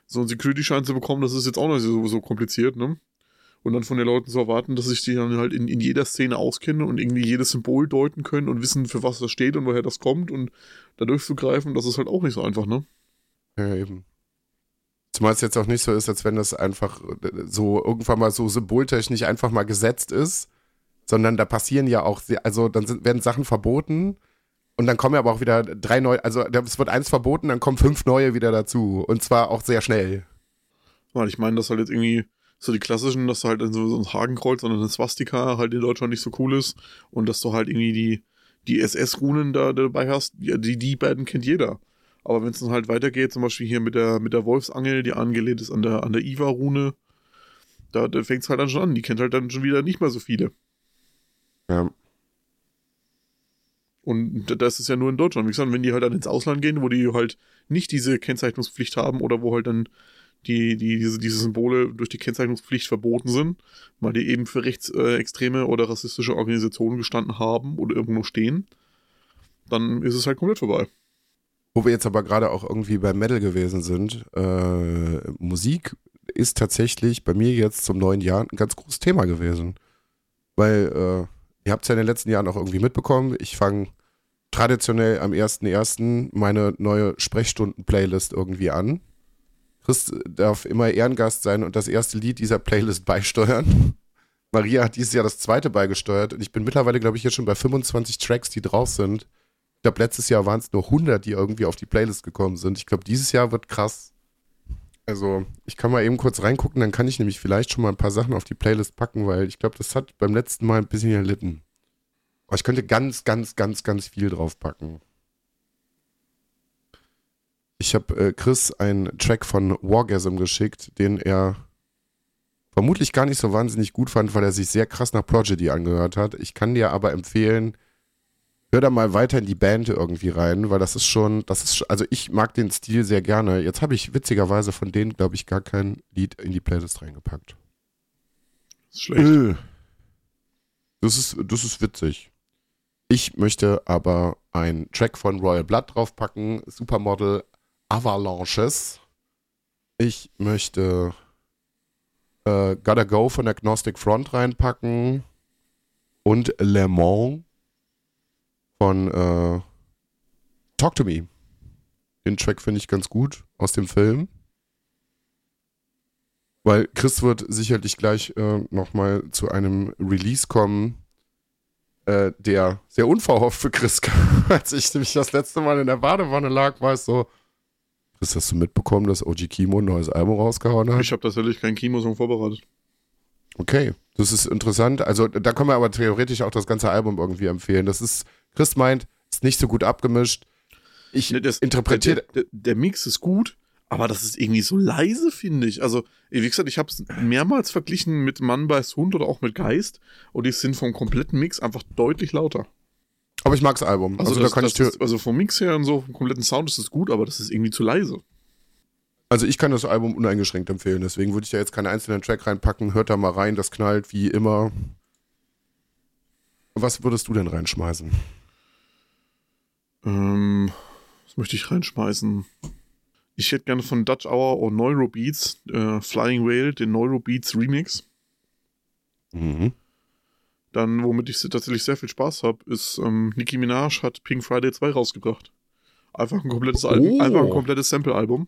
so ein Security-Schein zu bekommen, das ist jetzt auch noch so, so kompliziert, ne? Und dann von den Leuten zu erwarten, dass sich die dann halt in, in jeder Szene auskennen und irgendwie jedes Symbol deuten können und wissen, für was das steht und woher das kommt und da durchzugreifen, das ist halt auch nicht so einfach, ne? Ja, eben. Zumal es jetzt auch nicht so ist, als wenn das einfach so irgendwann mal so symboltechnisch einfach mal gesetzt ist, sondern da passieren ja auch, also dann sind, werden Sachen verboten Und dann kommen ja aber auch wieder drei neue, also es wird eins verboten, dann kommen fünf neue wieder dazu. Und zwar auch sehr schnell. Weil ich meine, dass halt jetzt irgendwie so die klassischen, dass du halt so, so ein Hakenkreuz oder eine Swastika halt in Deutschland nicht so cool ist und dass du halt irgendwie die, die SS-Runen da dabei hast, die, die beiden kennt jeder. Aber wenn es dann halt weitergeht, zum Beispiel hier mit der, mit der Wolfsangel, die angelehnt ist an der, an der Iva-Rune, da, da fängt es halt dann schon an. Die kennt halt dann schon wieder nicht mehr so viele. Ja. Und das ist ja nur in Deutschland. Wie gesagt, wenn die halt dann ins Ausland gehen, wo die halt nicht diese Kennzeichnungspflicht haben oder wo halt dann die, die, diese, diese Symbole durch die Kennzeichnungspflicht verboten sind, weil die eben für rechtsextreme oder rassistische Organisationen gestanden haben oder irgendwo stehen, dann ist es halt komplett vorbei. Wo wir jetzt aber gerade auch irgendwie bei Metal gewesen sind, äh, Musik ist tatsächlich bei mir jetzt zum neuen Jahr ein ganz großes Thema gewesen. Weil, äh, ihr habt es ja in den letzten Jahren auch irgendwie mitbekommen, ich fange traditionell am 1.1. meine neue Sprechstunden-Playlist irgendwie an. Chris darf immer Ehrengast sein und das erste Lied dieser Playlist beisteuern. Maria hat dieses Jahr das zweite beigesteuert und ich bin mittlerweile, glaube ich, jetzt schon bei 25 Tracks, die drauf sind. Ich glaube, letztes Jahr waren es nur 100, die irgendwie auf die Playlist gekommen sind. Ich glaube, dieses Jahr wird krass. Also, ich kann mal eben kurz reingucken, dann kann ich nämlich vielleicht schon mal ein paar Sachen auf die Playlist packen, weil ich glaube, das hat beim letzten Mal ein bisschen erlitten. Aber ich könnte ganz, ganz, ganz, ganz viel draufpacken. Ich habe äh, Chris einen Track von Wargasm geschickt, den er vermutlich gar nicht so wahnsinnig gut fand, weil er sich sehr krass nach Prodigy angehört hat. Ich kann dir aber empfehlen, hör da mal weiter in die Band irgendwie rein, weil das ist schon, das ist, also ich mag den Stil sehr gerne. Jetzt habe ich witzigerweise von denen, glaube ich, gar kein Lied in die Playlist reingepackt. Das ist schlecht. Äh. Das ist, das ist witzig. Ich möchte aber einen Track von Royal Blood draufpacken, Supermodel Avalanches. Ich möchte äh, Gotta Go von Agnostic Front reinpacken und Le Mans von äh, Talk to Me. Den Track finde ich ganz gut aus dem Film. Weil Chris wird sicherlich gleich äh, nochmal zu einem Release kommen, äh, der sehr unverhofft für Chris kam. Als ich nämlich das letzte Mal in der Badewanne lag, war es so, Chris, hast du mitbekommen, dass OG Kimo ein neues Album rausgehauen hat? Ich habe tatsächlich kein Kimo-Song vorbereitet. Okay, das ist interessant. Also da können wir aber theoretisch auch das ganze Album irgendwie empfehlen. Das ist, Chris meint, ist nicht so gut abgemischt. Ich nee, interpretiere. Der, der, der, Mix ist gut, aber das ist irgendwie so leise, finde ich. Also, wie gesagt, ich habe es mehrmals verglichen mit Mann beißt Hund oder auch mit Geist und die sind vom kompletten Mix einfach deutlich lauter. Aber ich mag das Album. Also, also, das, da kann ich ist, also vom Mix her und so, vom kompletten Sound ist es gut, aber das ist irgendwie zu leise. Also ich kann das Album uneingeschränkt empfehlen, deswegen würde ich da jetzt keinen einzelnen Track reinpacken. Hört da mal rein, das knallt wie immer. Was würdest du denn reinschmeißen? Ähm, was möchte ich reinschmeißen? Ich hätte gerne von Dutch Hour und Neurobeats, äh, Flying Whale, den Neurobeats Remix. Mhm. Dann, womit ich tatsächlich sehr viel Spaß habe, ist, ähm, Nicki Minaj hat Pink Friday 2 rausgebracht. Einfach ein komplettes Album, oh. einfach ein komplettes Sample-Album.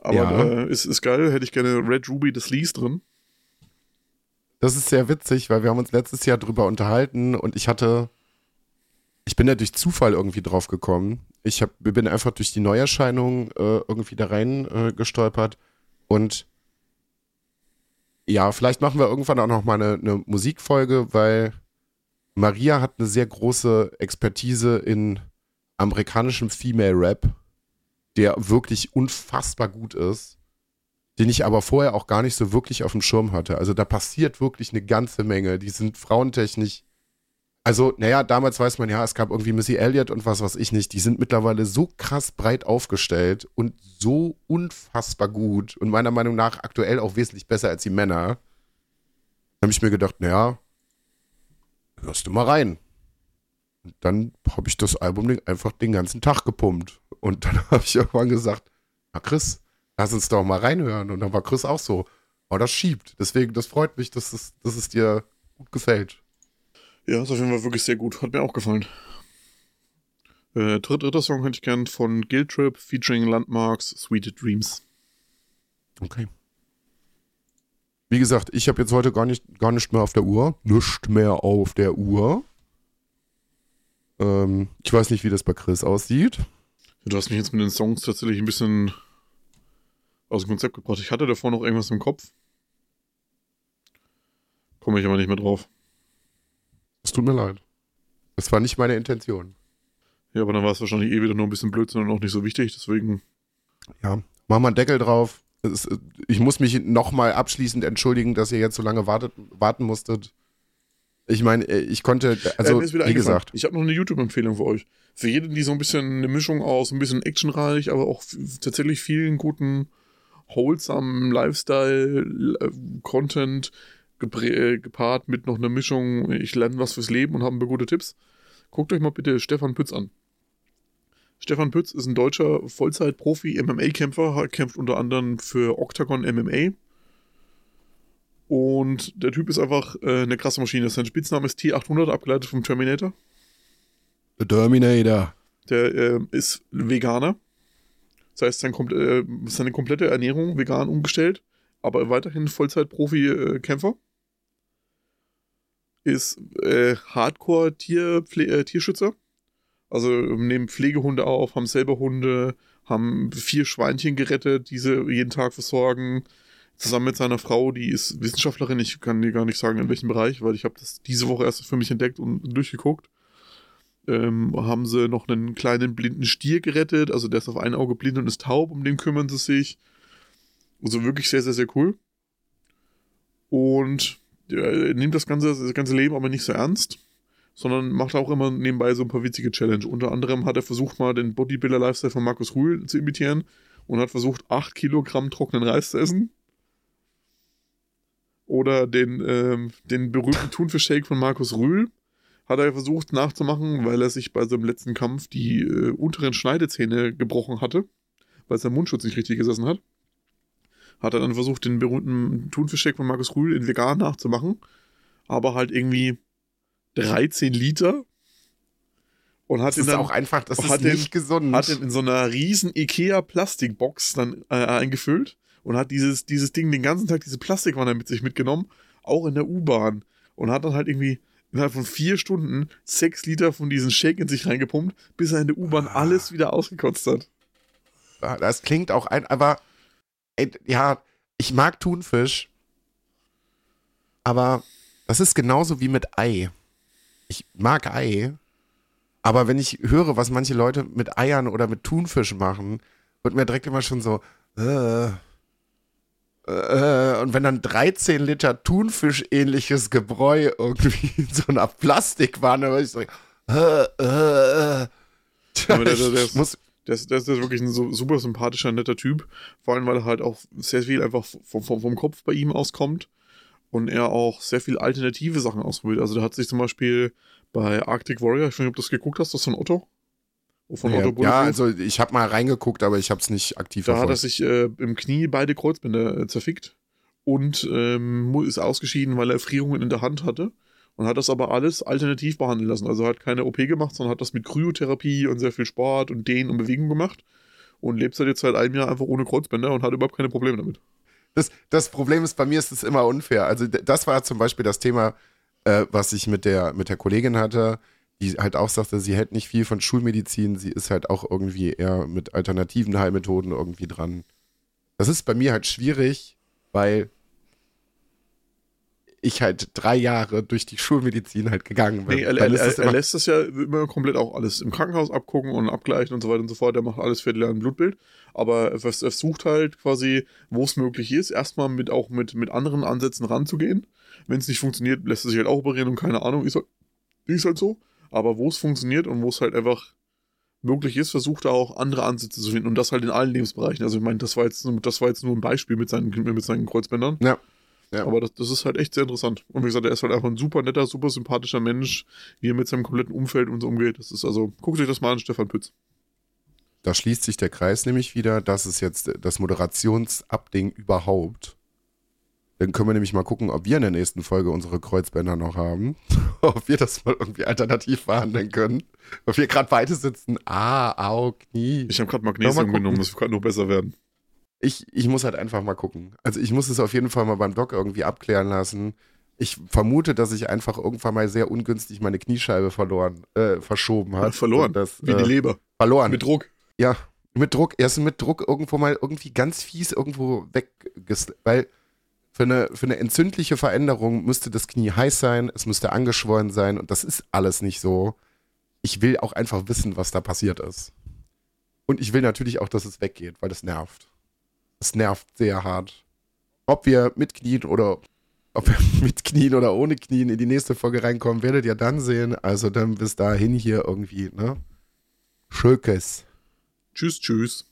Aber ja. äh, ist, ist geil, hätte ich gerne Red Ruby des Lees drin. Das ist sehr witzig, weil wir haben uns letztes Jahr drüber unterhalten und ich hatte, ich bin da durch Zufall irgendwie drauf gekommen. Ich hab, bin einfach durch die Neuerscheinung äh, irgendwie da rein äh, gestolpert und ja, vielleicht machen wir irgendwann auch noch mal eine, eine Musikfolge, weil Maria hat eine sehr große Expertise in amerikanischem Female Rap, der wirklich unfassbar gut ist, den ich aber vorher auch gar nicht so wirklich auf dem Schirm hatte. Also da passiert wirklich eine ganze Menge. Die sind frauentechnisch. Also, naja, damals weiß man ja, es gab irgendwie Missy Elliott und was weiß ich nicht. Die sind mittlerweile so krass breit aufgestellt und so unfassbar gut und meiner Meinung nach aktuell auch wesentlich besser als die Männer. Da habe ich mir gedacht, naja, hörst du mal rein. Und dann habe ich das Album einfach den ganzen Tag gepumpt. Und dann habe ich irgendwann gesagt, na Chris, lass uns doch mal reinhören. Und dann war Chris auch so, oh, das schiebt. Deswegen, das freut mich, dass es, dass es dir gut gefällt. Ja, ist auf jeden Fall wirklich sehr gut. Hat mir auch gefallen. Äh, dritter Song hätte ich gern von Guild Trip featuring Landmarks Sweet Dreams. Okay. Wie gesagt, ich habe jetzt heute gar nicht, gar nicht mehr auf der Uhr. Nicht mehr auf der Uhr. Ähm, ich weiß nicht, wie das bei Chris aussieht. Du hast mich jetzt mit den Songs tatsächlich ein bisschen aus dem Konzept gebracht. Ich hatte davor noch irgendwas im Kopf. Komme ich aber nicht mehr drauf. Es tut mir leid. Das war nicht meine Intention. Ja, aber dann war es wahrscheinlich eh wieder nur ein bisschen Blödsinn und auch nicht so wichtig, deswegen. Ja, mach mal einen Deckel drauf. Es, ich muss mich nochmal abschließend entschuldigen, dass ihr jetzt so lange wartet, warten musstet. Ich meine, ich konnte, also äh, wie gesagt. Ich habe noch eine YouTube-Empfehlung für euch. Für jeden, die so ein bisschen eine Mischung aus, ein bisschen actionreich, aber auch tatsächlich vielen guten, wholesome Lifestyle-Content äh, gepaart mit noch einer Mischung, ich lerne was fürs Leben und habe ein paar gute Tipps. Guckt euch mal bitte Stefan Pütz an. Stefan Pütz ist ein deutscher Vollzeit-Profi-MMA-Kämpfer, kämpft unter anderem für Octagon MMA. Und der Typ ist einfach äh, eine krasse Maschine. Sein Spitzname ist T800, abgeleitet vom Terminator. The Terminator. Der äh, ist Veganer. Das heißt, sein, äh, seine komplette Ernährung vegan umgestellt, aber weiterhin Vollzeit-Profi-Kämpfer. Ist äh, Hardcore-Tierschützer. -Tier also nehmen Pflegehunde auf, haben selber Hunde, haben vier Schweinchen gerettet, die sie jeden Tag versorgen. Zusammen mit seiner Frau, die ist Wissenschaftlerin, ich kann dir gar nicht sagen, in welchem Bereich, weil ich habe das diese Woche erst für mich entdeckt und durchgeguckt. Ähm, haben sie noch einen kleinen blinden Stier gerettet, also der ist auf ein Auge blind und ist taub, um den kümmern sie sich. Also wirklich sehr, sehr, sehr cool. Und ja, nimmt das ganze, das ganze Leben aber nicht so ernst sondern macht auch immer nebenbei so ein paar witzige Challenge. Unter anderem hat er versucht, mal den Bodybuilder-Lifestyle von Markus Rühl zu imitieren und hat versucht, 8 Kilogramm trockenen Reis zu essen. Oder den, ähm, den berühmten Thunfisch-Shake von Markus Rühl hat er versucht nachzumachen, weil er sich bei seinem letzten Kampf die äh, unteren Schneidezähne gebrochen hatte, weil sein Mundschutz nicht richtig gesessen hat. Hat er dann versucht, den berühmten Thunfisch-Shake von Markus Rühl in vegan nachzumachen, aber halt irgendwie 13 Liter. Und hat das ist dann, auch einfach, das ist nicht den, gesund. Hat ihn in so einer riesen Ikea-Plastikbox dann äh, eingefüllt und hat dieses, dieses Ding den ganzen Tag, diese Plastikwanne mit sich mitgenommen, auch in der U-Bahn. Und hat dann halt irgendwie innerhalb von vier Stunden sechs Liter von diesem Shake in sich reingepumpt, bis er in der U-Bahn ah. alles wieder ausgekotzt hat. Das klingt auch ein, aber ey, ja, ich mag Thunfisch, aber das ist genauso wie mit Ei ich mag Ei, aber wenn ich höre, was manche Leute mit Eiern oder mit Thunfisch machen, wird mir direkt immer schon so, äh, äh, und wenn dann 13 Liter Thunfisch-ähnliches Gebräu irgendwie in so einer Plastikwanne, ich so, äh, äh, äh. Ja, der, der, der, muss, ist, der ist wirklich ein so, super sympathischer, netter Typ. Vor allem, weil er halt auch sehr viel einfach vom, vom, vom Kopf bei ihm auskommt und er auch sehr viel alternative Sachen ausprobiert. Also der hat sich zum Beispiel bei Arctic Warrior, ich weiß nicht, ob du das geguckt hast, das von Otto. Von ja, Otto ja, also ich habe mal reingeguckt, aber ich habe es nicht aktiv Da verfolgt. hat er sich äh, im Knie beide Kreuzbänder äh, zerfickt und ähm, ist ausgeschieden, weil er Erfrierungen in der Hand hatte und hat das aber alles alternativ behandeln lassen. Also hat keine OP gemacht, sondern hat das mit Kryotherapie und sehr viel Sport und Dehnen und Bewegung gemacht und lebt seit jetzt seit einem Jahr einfach ohne Kreuzbänder und hat überhaupt keine Probleme damit. Das, das Problem ist, bei mir ist es immer unfair. Also das war zum Beispiel das Thema, äh, was ich mit der, mit der Kollegin hatte, die halt auch sagte, sie hält nicht viel von Schulmedizin, sie ist halt auch irgendwie eher mit alternativen Heilmethoden irgendwie dran. Das ist bei mir halt schwierig, weil ich halt drei Jahre durch die Schulmedizin halt gegangen bin. Nee, er, er, er, er lässt das ja immer komplett auch alles im Krankenhaus abgucken und abgleichen und so weiter und so fort. Er macht alles für ein Blutbild. Aber er versucht halt quasi, wo es möglich ist, erstmal mit auch mit, mit anderen Ansätzen ranzugehen. Wenn es nicht funktioniert, lässt er sich halt auch operieren und keine Ahnung, ist halt, ist halt so. Aber wo es funktioniert und wo es halt einfach möglich ist, versucht er auch andere Ansätze zu finden und das halt in allen Lebensbereichen. Also ich meine, das war jetzt, das war jetzt nur ein Beispiel mit seinen, mit seinen Kreuzbändern. Ja. Ja. Aber das, das ist halt echt sehr interessant. Und wie gesagt, er ist halt einfach ein super netter, super sympathischer Mensch, wie er mit seinem kompletten Umfeld und so umgeht. Das ist also, guckt euch das mal an, Stefan Pütz. Da schließt sich der Kreis nämlich wieder. Das ist jetzt das Moderationsabding überhaupt. Dann können wir nämlich mal gucken, ob wir in der nächsten Folge unsere Kreuzbänder noch haben. ob wir das mal irgendwie alternativ verhandeln können. Ob wir gerade beide sitzen. Ah, au, Knie. Ich habe gerade Magnesium genommen, das kann nur besser werden ich, ich muss halt einfach mal gucken. Also ich muss es auf jeden Fall mal beim Doc irgendwie abklären lassen, Ich vermute, dass ich einfach irgendwann mal sehr ungünstig meine Kniescheibe verloren, äh, verschoben habe. verloren. Das, Wie äh, die Leber. verloren. Mit Druck. Ja, mit Druck. Erst mit Druck irgendwo mal irgendwie ganz fies irgendwo wegges... Weil für eine, für eine entzündliche Veränderung müsste das Knie heiß sein, es müsste angeschwollen sein und das ist alles nicht so. Ich will auch einfach wissen, was da passiert ist. Und ich will natürlich auch, dass es weggeht, weil das nervt. Es nervt sehr hart. Ob wir mit Knien oder ob wir mit Knien oder ohne Knien in die nächste Folge reinkommen, werdet ihr dann sehen. Also dann bis dahin hier irgendwie, ne? Schökes. Tschüss, tschüss.